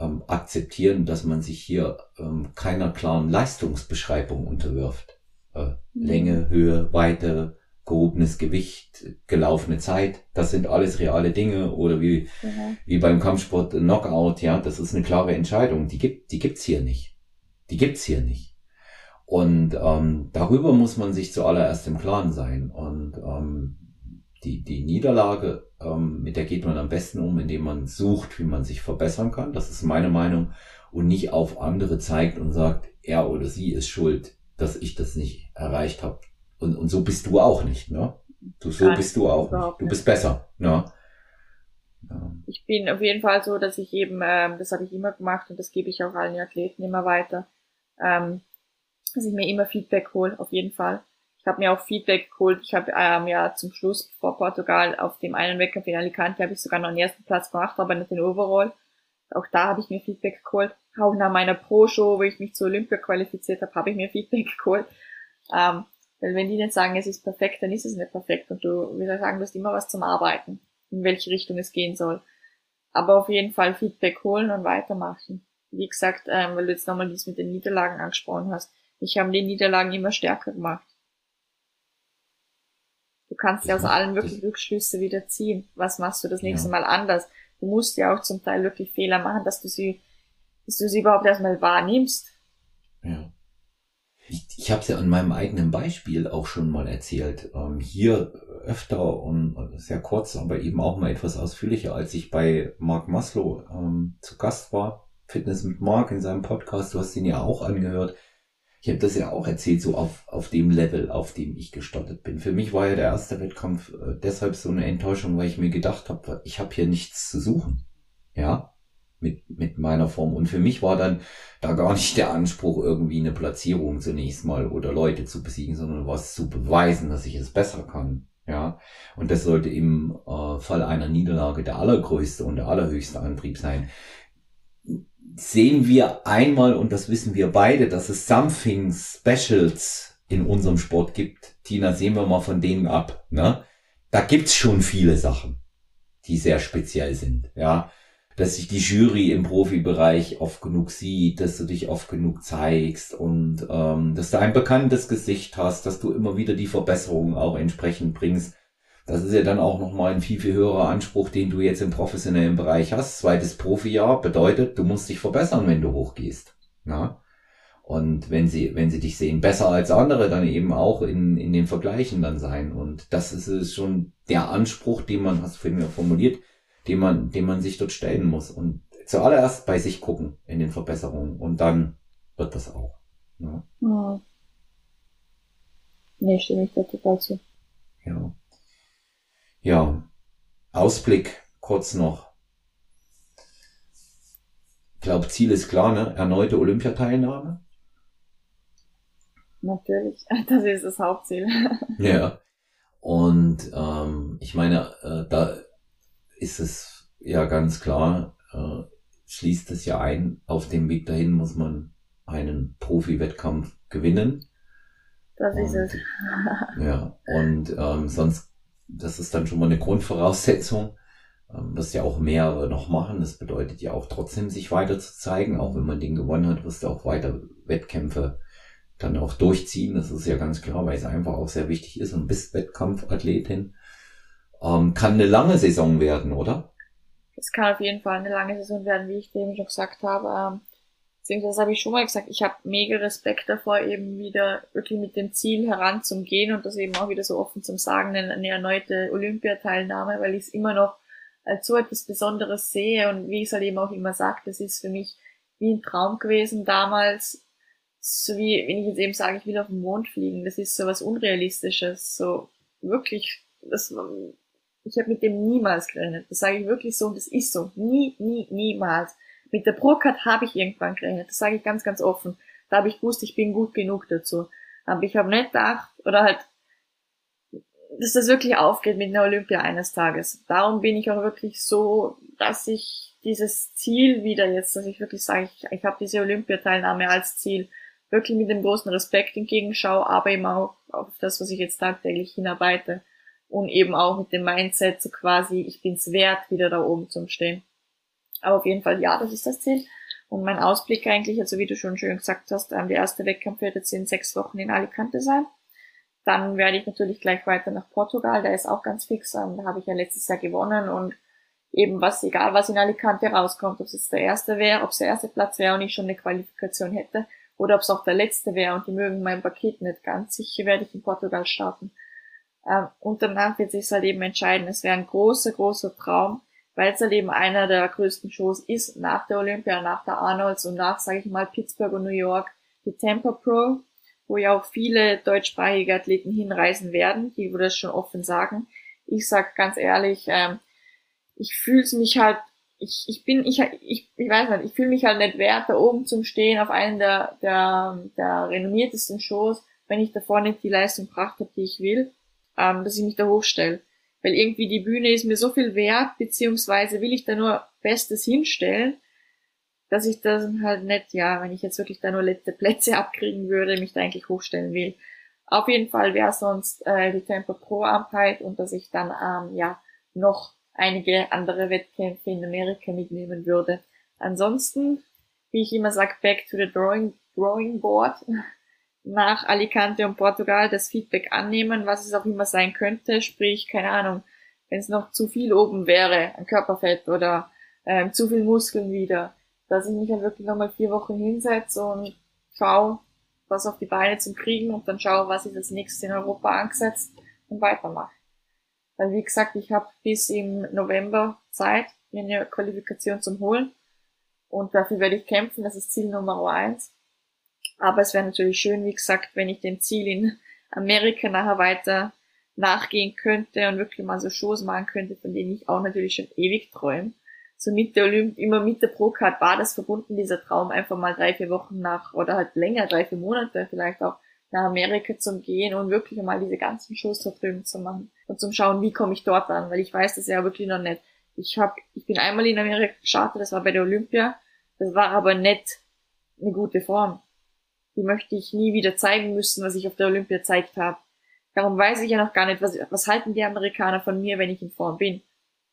ähm, akzeptieren, dass man sich hier ähm, keiner klaren Leistungsbeschreibung unterwirft. Äh, mhm. Länge, Höhe, Weite, gehobenes Gewicht, gelaufene Zeit, das sind alles reale Dinge oder wie, mhm. wie beim Kampfsport Knockout, ja, das ist eine klare Entscheidung. Die gibt, die gibt's hier nicht. Die gibt's hier nicht. Und ähm, darüber muss man sich zuallererst im Klaren sein. Und ähm, die, die Niederlage, ähm, mit der geht man am besten um, indem man sucht, wie man sich verbessern kann. Das ist meine Meinung. Und nicht auf andere zeigt und sagt, er oder sie ist schuld, dass ich das nicht erreicht habe. Und, und so bist du auch nicht, ne? Du, so Nein, bist du auch nicht. Du bist besser, ne? Ja. Ich bin auf jeden Fall so, dass ich eben, ähm, das habe ich immer gemacht und das gebe ich auch allen Athleten immer weiter, ähm, dass ich mir immer Feedback hole, auf jeden Fall. Ich habe mir auch Feedback geholt. Ich habe ähm, ja zum Schluss vor Portugal auf dem einen Wettkampf in Alicante habe ich sogar noch den ersten Platz gemacht, aber nicht den Overall. Auch da habe ich mir Feedback geholt. Auch nach meiner Pro-Show, wo ich mich zur Olympia qualifiziert habe, habe ich mir Feedback *laughs* geholt. Ähm, weil wenn die nicht sagen, es ist perfekt, dann ist es nicht perfekt. Und du, wie soll ich sagen, du hast immer was zum Arbeiten, in welche Richtung es gehen soll. Aber auf jeden Fall Feedback holen und weitermachen. Wie gesagt, ähm, weil du jetzt nochmal dies mit den Niederlagen angesprochen hast. Ich habe die Niederlagen immer stärker gemacht. Du kannst ja aus allen wirklich Rückschlüsse wieder ziehen. Was machst du das nächste ja. Mal anders? Du musst ja auch zum Teil wirklich Fehler machen, dass du sie, dass du sie überhaupt erstmal wahrnimmst. Ja. Ich, ich habe es ja an meinem eigenen Beispiel auch schon mal erzählt. Ähm, hier öfter und sehr kurz, aber eben auch mal etwas ausführlicher, als ich bei Mark Maslow ähm, zu Gast war. Fitness mit Mark in seinem Podcast, du hast ihn ja auch angehört ich habe das ja auch erzählt, so auf, auf dem Level, auf dem ich gestartet bin. Für mich war ja der erste Wettkampf äh, deshalb so eine Enttäuschung, weil ich mir gedacht habe, ich habe hier nichts zu suchen. Ja, mit, mit meiner Form. Und für mich war dann da gar nicht der Anspruch, irgendwie eine Platzierung zunächst mal oder Leute zu besiegen, sondern was zu beweisen, dass ich es besser kann. Ja, und das sollte im äh, Fall einer Niederlage der allergrößte und der allerhöchste Antrieb sein sehen wir einmal, und das wissen wir beide, dass es Something Specials in unserem Sport gibt. Tina, sehen wir mal von denen ab. Ne? Da gibt's schon viele Sachen, die sehr speziell sind. Ja, dass sich die Jury im Profibereich oft genug sieht, dass du dich oft genug zeigst und ähm, dass du ein bekanntes Gesicht hast, dass du immer wieder die Verbesserungen auch entsprechend bringst. Das ist ja dann auch nochmal ein viel, viel höherer Anspruch, den du jetzt im professionellen Bereich hast. Zweites Profijahr bedeutet, du musst dich verbessern, wenn du hochgehst. Na? Und wenn sie, wenn sie dich sehen, besser als andere, dann eben auch in, in den Vergleichen dann sein. Und das ist es schon der Anspruch, den man, hast du vorhin formuliert, den man, den man sich dort stellen muss. Und zuallererst bei sich gucken in den Verbesserungen. Und dann wird das auch. Ja. ja. Nee, stimme ich da total zu. Ja. Ja, Ausblick kurz noch. Ich glaube, Ziel ist klar, ne? Erneute Olympiateilnahme. Natürlich, *laughs* das ist das Hauptziel. *laughs* ja. Und ähm, ich meine, äh, da ist es ja ganz klar, äh, schließt es ja ein, auf dem Weg dahin muss man einen Profi-Wettkampf gewinnen. Das ist und, es. ja, und ähm, sonst das ist dann schon mal eine Grundvoraussetzung. Ähm, wirst ja auch mehrere noch machen. Das bedeutet ja auch trotzdem, sich weiter zu zeigen. Auch wenn man den gewonnen hat, wirst du auch weiter Wettkämpfe dann auch durchziehen. Das ist ja ganz klar, weil es einfach auch sehr wichtig ist und bist Wettkampfathletin. Ähm, kann eine lange Saison werden, oder? Es kann auf jeden Fall eine lange Saison werden, wie ich dem schon gesagt habe. Ähm, beziehungsweise habe ich schon mal gesagt, ich habe mega Respekt davor, eben wieder wirklich mit dem Ziel heranzugehen und das eben auch wieder so offen zum Sagen, eine, eine erneute Olympiateilnahme, weil ich es immer noch als so etwas Besonderes sehe und wie ich es halt eben auch immer sage, das ist für mich wie ein Traum gewesen damals, so wie, wenn ich jetzt eben sage, ich will auf den Mond fliegen, das ist so was Unrealistisches, so wirklich, das, ich habe mit dem niemals gerechnet, das sage ich wirklich so und das ist so, nie, nie, niemals. Mit der Procard habe ich irgendwann gerechnet, das sage ich ganz, ganz offen. Da habe ich gewusst, ich bin gut genug dazu. Aber ich habe nicht gedacht, oder halt, dass das wirklich aufgeht mit einer Olympia eines Tages. Darum bin ich auch wirklich so, dass ich dieses Ziel wieder jetzt, dass ich wirklich sage, ich, ich habe diese Olympiateilnahme als Ziel, wirklich mit dem großen Respekt entgegenschaue, aber eben auch auf das, was ich jetzt tagtäglich hinarbeite. Und eben auch mit dem Mindset so quasi, ich bin's wert, wieder da oben zu stehen. Aber auf jeden Fall, ja, das ist das Ziel. Und mein Ausblick eigentlich, also wie du schon schön gesagt hast, ähm, der erste Wettkampf wird jetzt in sechs Wochen in Alicante sein. Dann werde ich natürlich gleich weiter nach Portugal, der ist auch ganz fix. Ähm, da habe ich ja letztes Jahr gewonnen und eben was, egal was in Alicante rauskommt, ob es jetzt der erste wäre, ob es der erste Platz wäre und ich schon eine Qualifikation hätte, oder ob es auch der letzte wäre und die mögen mein Paket nicht ganz, sicher werde ich in Portugal starten. Ähm, und danach wird sich halt eben entscheiden. Es wäre ein großer, großer Traum, weil es halt eben einer der größten Shows ist nach der Olympia, nach der Arnolds und nach, sage ich mal, Pittsburgh und New York, die Tampa Pro, wo ja auch viele deutschsprachige Athleten hinreisen werden, die würde das schon offen sagen. Ich sag ganz ehrlich, ähm, ich fühle mich halt, ich, ich bin, ich, ich, ich weiß nicht, ich fühle mich halt nicht wert, da oben zum Stehen auf einen der, der, der renommiertesten Shows, wenn ich davor nicht die Leistung gebracht habe, die ich will, ähm, dass ich mich da hochstelle. Weil irgendwie die Bühne ist mir so viel wert, beziehungsweise will ich da nur Bestes hinstellen, dass ich das halt nicht, ja, wenn ich jetzt wirklich da nur letzte Plätze *laughs* abkriegen würde, mich da eigentlich hochstellen will. Auf jeden Fall wäre sonst äh, die Tempo Pro Ampheit und dass ich dann ähm, ja noch einige andere Wettkämpfe in Amerika mitnehmen würde. Ansonsten, wie ich immer sage, back to the drawing, drawing board. *laughs* Nach Alicante und Portugal das Feedback annehmen, was es auch immer sein könnte. Sprich, keine Ahnung, wenn es noch zu viel oben wäre, ein Körperfett oder ähm, zu viel Muskeln wieder, dass ich mich halt wirklich nochmal vier Wochen hinsetze und schaue, was auf die Beine zum Kriegen und dann schaue, was ich als nächstes in Europa angesetzt und weitermache. Weil wie gesagt, ich habe bis im November Zeit, mir eine Qualifikation zum Holen. Und dafür werde ich kämpfen, das ist Ziel Nummer eins. Aber es wäre natürlich schön, wie gesagt, wenn ich dem Ziel in Amerika nachher weiter nachgehen könnte und wirklich mal so Shows machen könnte, von denen ich auch natürlich schon ewig träume. So mit der Olymp, immer mit der Procard war das verbunden, dieser Traum, einfach mal drei, vier Wochen nach, oder halt länger, drei, vier Monate vielleicht auch, nach Amerika zu gehen und wirklich mal diese ganzen Shows da drüben zu machen und zum Schauen, wie komme ich dort an, weil ich weiß das ja wirklich noch nicht. Ich hab, ich bin einmal in Amerika gestartet, das war bei der Olympia, das war aber nicht eine gute Form. Die möchte ich nie wieder zeigen müssen, was ich auf der Olympia gezeigt habe. Darum weiß ich ja noch gar nicht, was, was halten die Amerikaner von mir, wenn ich in Form bin.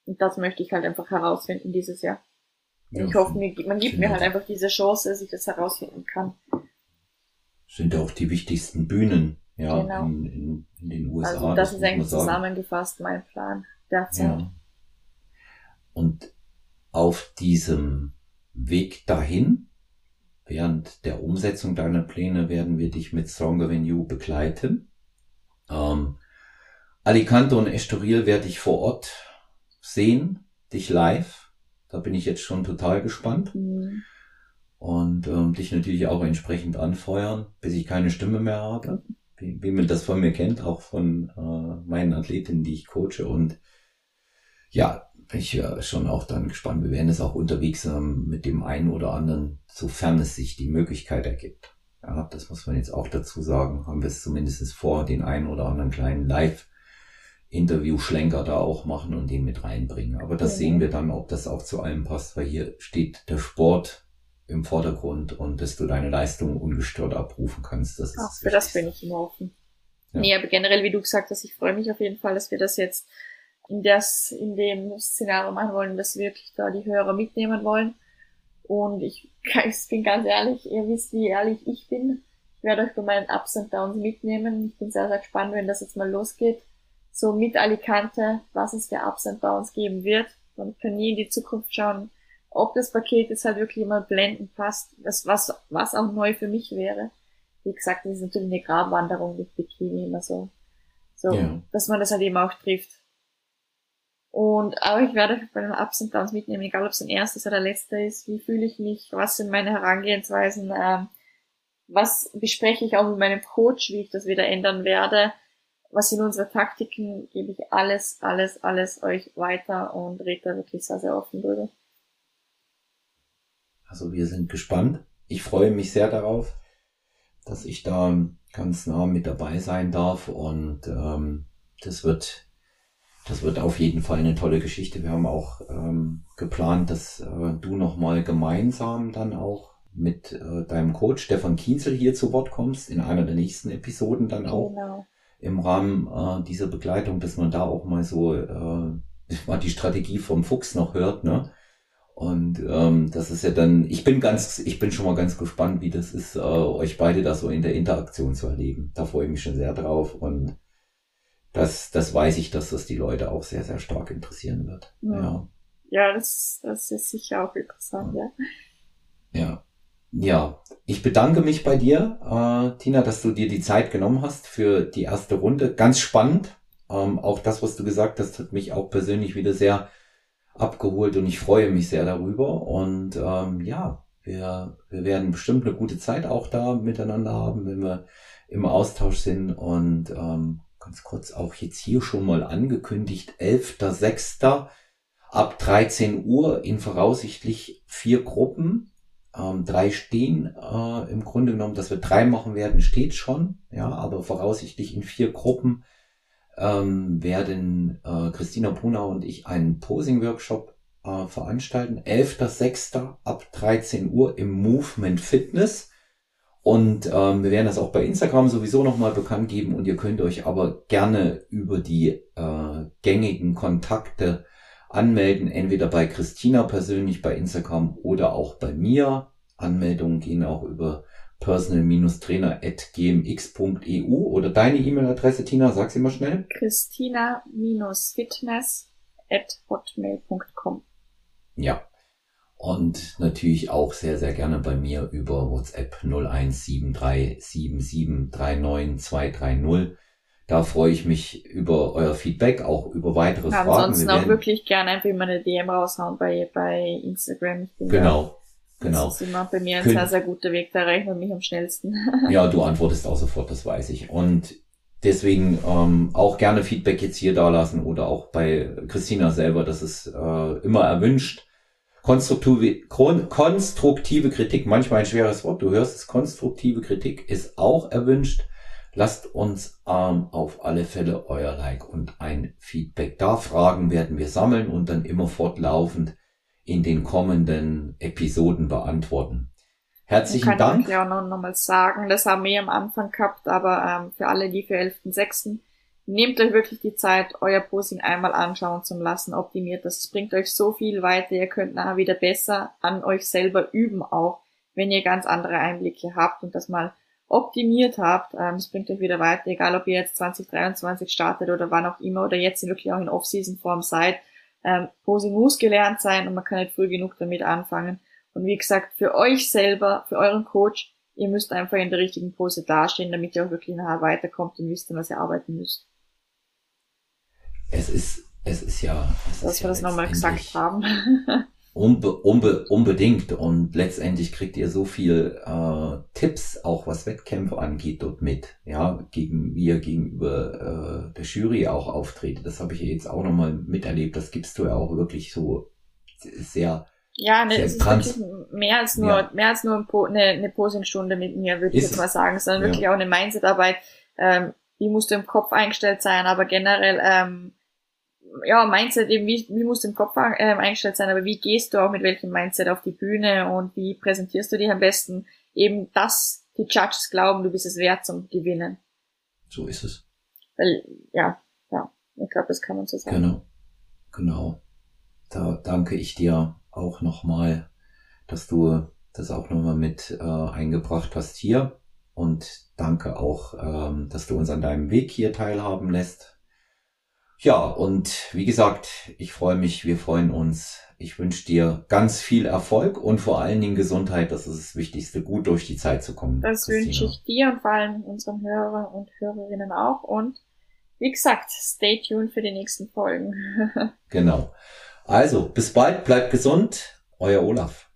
Und das möchte ich halt einfach herausfinden dieses Jahr. Ja, ich hoffe, man gibt mir halt einfach diese Chance, dass ich das herausfinden kann sind auch die wichtigsten Bühnen ja, genau. in, in, in, den USA. Also das, das ist eigentlich zusammengefasst mein Plan derzeit. Ja. Und auf diesem Weg dahin, während der Umsetzung deiner Pläne, werden wir dich mit Stronger Than You begleiten. Ähm, Alicante und Estoril werde ich vor Ort sehen, dich live. Da bin ich jetzt schon total gespannt. Mhm und ähm, dich natürlich auch entsprechend anfeuern, bis ich keine Stimme mehr habe, wie, wie man das von mir kennt, auch von äh, meinen Athletinnen, die ich coache. Und ja, ich ja schon auch dann gespannt. Wir werden es auch unterwegs ähm, mit dem einen oder anderen, sofern es sich die Möglichkeit ergibt. Ja, das muss man jetzt auch dazu sagen. Haben wir es zumindest vor, den einen oder anderen kleinen Live- Interview-Schlenker da auch machen und den mit reinbringen. Aber das ja. sehen wir dann, ob das auch zu allem passt, weil hier steht der Sport im Vordergrund und dass du deine Leistung ungestört abrufen kannst. Das ist Ach, für das bin ich immer offen. Ja. Nee, aber generell, wie du gesagt hast, ich freue mich auf jeden Fall, dass wir das jetzt in, das, in dem Szenario machen wollen, dass wir wirklich da die Hörer mitnehmen wollen. Und ich, *laughs* ich bin ganz ehrlich, ihr wisst, wie ehrlich ich bin. Ich werde euch bei meinen Ups und Downs mitnehmen. Ich bin sehr, sehr gespannt, wenn das jetzt mal losgeht. So mit Alicante, was es für Ups und Downs geben wird. Man kann nie in die Zukunft schauen ob das Paket jetzt halt wirklich immer blendend passt, das was, was auch neu für mich wäre. Wie gesagt, das ist natürlich eine Grabwanderung mit Bikini immer so. So, ja. dass man das halt eben auch trifft. Und, aber ich werde bei den Ups und Downs mitnehmen, egal ob es ein erstes oder letzter ist. Wie fühle ich mich? Was sind meine Herangehensweisen? Ähm, was bespreche ich auch mit meinem Coach, wie ich das wieder ändern werde? Was sind unsere Taktiken? Gebe ich alles, alles, alles euch weiter und rede da wirklich sehr, sehr offen drüber. Also wir sind gespannt. Ich freue mich sehr darauf, dass ich da ganz nah mit dabei sein darf und ähm, das wird das wird auf jeden Fall eine tolle Geschichte. Wir haben auch ähm, geplant, dass äh, du nochmal gemeinsam dann auch mit äh, deinem Coach Stefan Kienzel hier zu Wort kommst, in einer der nächsten Episoden dann auch. Genau. Im Rahmen äh, dieser Begleitung, dass man da auch mal so äh, *laughs* mal die Strategie vom Fuchs noch hört, ne? Und ähm, das ist ja dann, ich bin ganz, ich bin schon mal ganz gespannt, wie das ist, äh, euch beide da so in der Interaktion zu erleben. Da freue ich mich schon sehr drauf und das, das weiß ich, dass das die Leute auch sehr, sehr stark interessieren wird. Ja, ja. ja das, das ist sicher auch interessant, ja. Ja. Ja, ich bedanke mich bei dir, äh, Tina, dass du dir die Zeit genommen hast für die erste Runde. Ganz spannend. Ähm, auch das, was du gesagt hast, hat mich auch persönlich wieder sehr abgeholt und ich freue mich sehr darüber. Und ähm, ja, wir, wir werden bestimmt eine gute Zeit auch da miteinander haben, wenn wir im Austausch sind. Und ähm, ganz kurz auch jetzt hier schon mal angekündigt, 11.06. ab 13 Uhr in voraussichtlich vier Gruppen. Ähm, drei stehen äh, im Grunde genommen, dass wir drei machen werden, steht schon. Ja, aber voraussichtlich in vier Gruppen ähm, werden äh, Christina Brunau und ich einen Posing-Workshop äh, veranstalten. 11.06. ab 13 Uhr im Movement Fitness. Und ähm, wir werden das auch bei Instagram sowieso nochmal bekannt geben und ihr könnt euch aber gerne über die äh, gängigen Kontakte anmelden, entweder bei Christina persönlich bei Instagram oder auch bei mir. Anmeldungen gehen auch über personal-trainer.gmx.eu oder deine E-Mail-Adresse, Tina, sag sie mal schnell. Christina-fitness.hotmail.com Ja. Und natürlich auch sehr, sehr gerne bei mir über WhatsApp 01737739230. Da freue ich mich über euer Feedback, auch über weitere ja, Fragen. Ansonsten auch wirklich gerne einfach mal eine DM raushauen bei, bei Instagram. genau, genau. Das ist immer bei mir ein Kön sehr, sehr guter Weg, da erreicht man mich am schnellsten. *laughs* ja, du antwortest auch sofort, das weiß ich. Und deswegen ähm, auch gerne Feedback jetzt hier da lassen oder auch bei Christina selber, das ist äh, immer erwünscht. Konstruktive, konstruktive Kritik, manchmal ein schweres Wort, du hörst es, konstruktive Kritik ist auch erwünscht. Lasst uns ähm, auf alle Fälle euer Like und ein Feedback da. Fragen werden wir sammeln und dann immer fortlaufend in den kommenden Episoden beantworten. Herzlichen kann Dank. Ich auch noch, noch mal sagen, das haben wir am Anfang gehabt, aber ähm, für alle, die für 11.6. Nehmt euch wirklich die Zeit, euer Posing einmal anschauen zu lassen, optimiert das. Bringt euch so viel weiter, ihr könnt nachher wieder besser an euch selber üben auch, wenn ihr ganz andere Einblicke habt und das mal optimiert habt. Ähm, es bringt euch wieder weiter, egal ob ihr jetzt 2023 startet oder wann auch immer oder jetzt wirklich auch in Off-Season-Form seid. Ähm, Posing muss gelernt sein und man kann nicht früh genug damit anfangen. Und wie gesagt, für euch selber, für euren Coach, ihr müsst einfach in der richtigen Pose dastehen, damit ihr auch wirklich nachher weiterkommt und wisst, was ihr arbeiten müsst. Es ist, es ist ja. Es Dass ist wir ja das nochmal gesagt haben. *laughs* Unbe unbe unbedingt. Und letztendlich kriegt ihr so viel äh, Tipps, auch was Wettkämpfe angeht, dort mit. Ja, gegen wie ihr gegenüber äh, der Jury auch auftrete. Das habe ich jetzt auch nochmal miterlebt. Das gibst du ja auch wirklich so sehr. Ja, ne, es ist wirklich mehr als nur, ja. mehr als nur eine, eine Posingstunde mit mir, würde ich jetzt mal sagen, sondern ja. wirklich auch eine Mindsetarbeit. Ähm, wie musst du im Kopf eingestellt sein, aber generell ähm, ja, Mindset eben, wie, wie musst du im Kopf äh, eingestellt sein, aber wie gehst du auch mit welchem Mindset auf die Bühne und wie präsentierst du dich am besten? Eben, dass die Judges glauben, du bist es wert zum Gewinnen. So ist es. Weil, ja, ja, ich glaube, das kann man so sagen. Genau, genau. Da danke ich dir auch nochmal, dass du das auch nochmal mit äh, eingebracht hast hier. Und danke auch, ähm, dass du uns an deinem Weg hier teilhaben lässt ja, und wie gesagt, ich freue mich, wir freuen uns. Ich wünsche dir ganz viel Erfolg und vor allen Dingen Gesundheit. Das ist das Wichtigste, gut durch die Zeit zu kommen. Das wünsche ich dir und vor allem unseren Hörer und Hörerinnen auch. Und wie gesagt, stay tuned für die nächsten Folgen. *laughs* genau. Also, bis bald, bleibt gesund. Euer Olaf.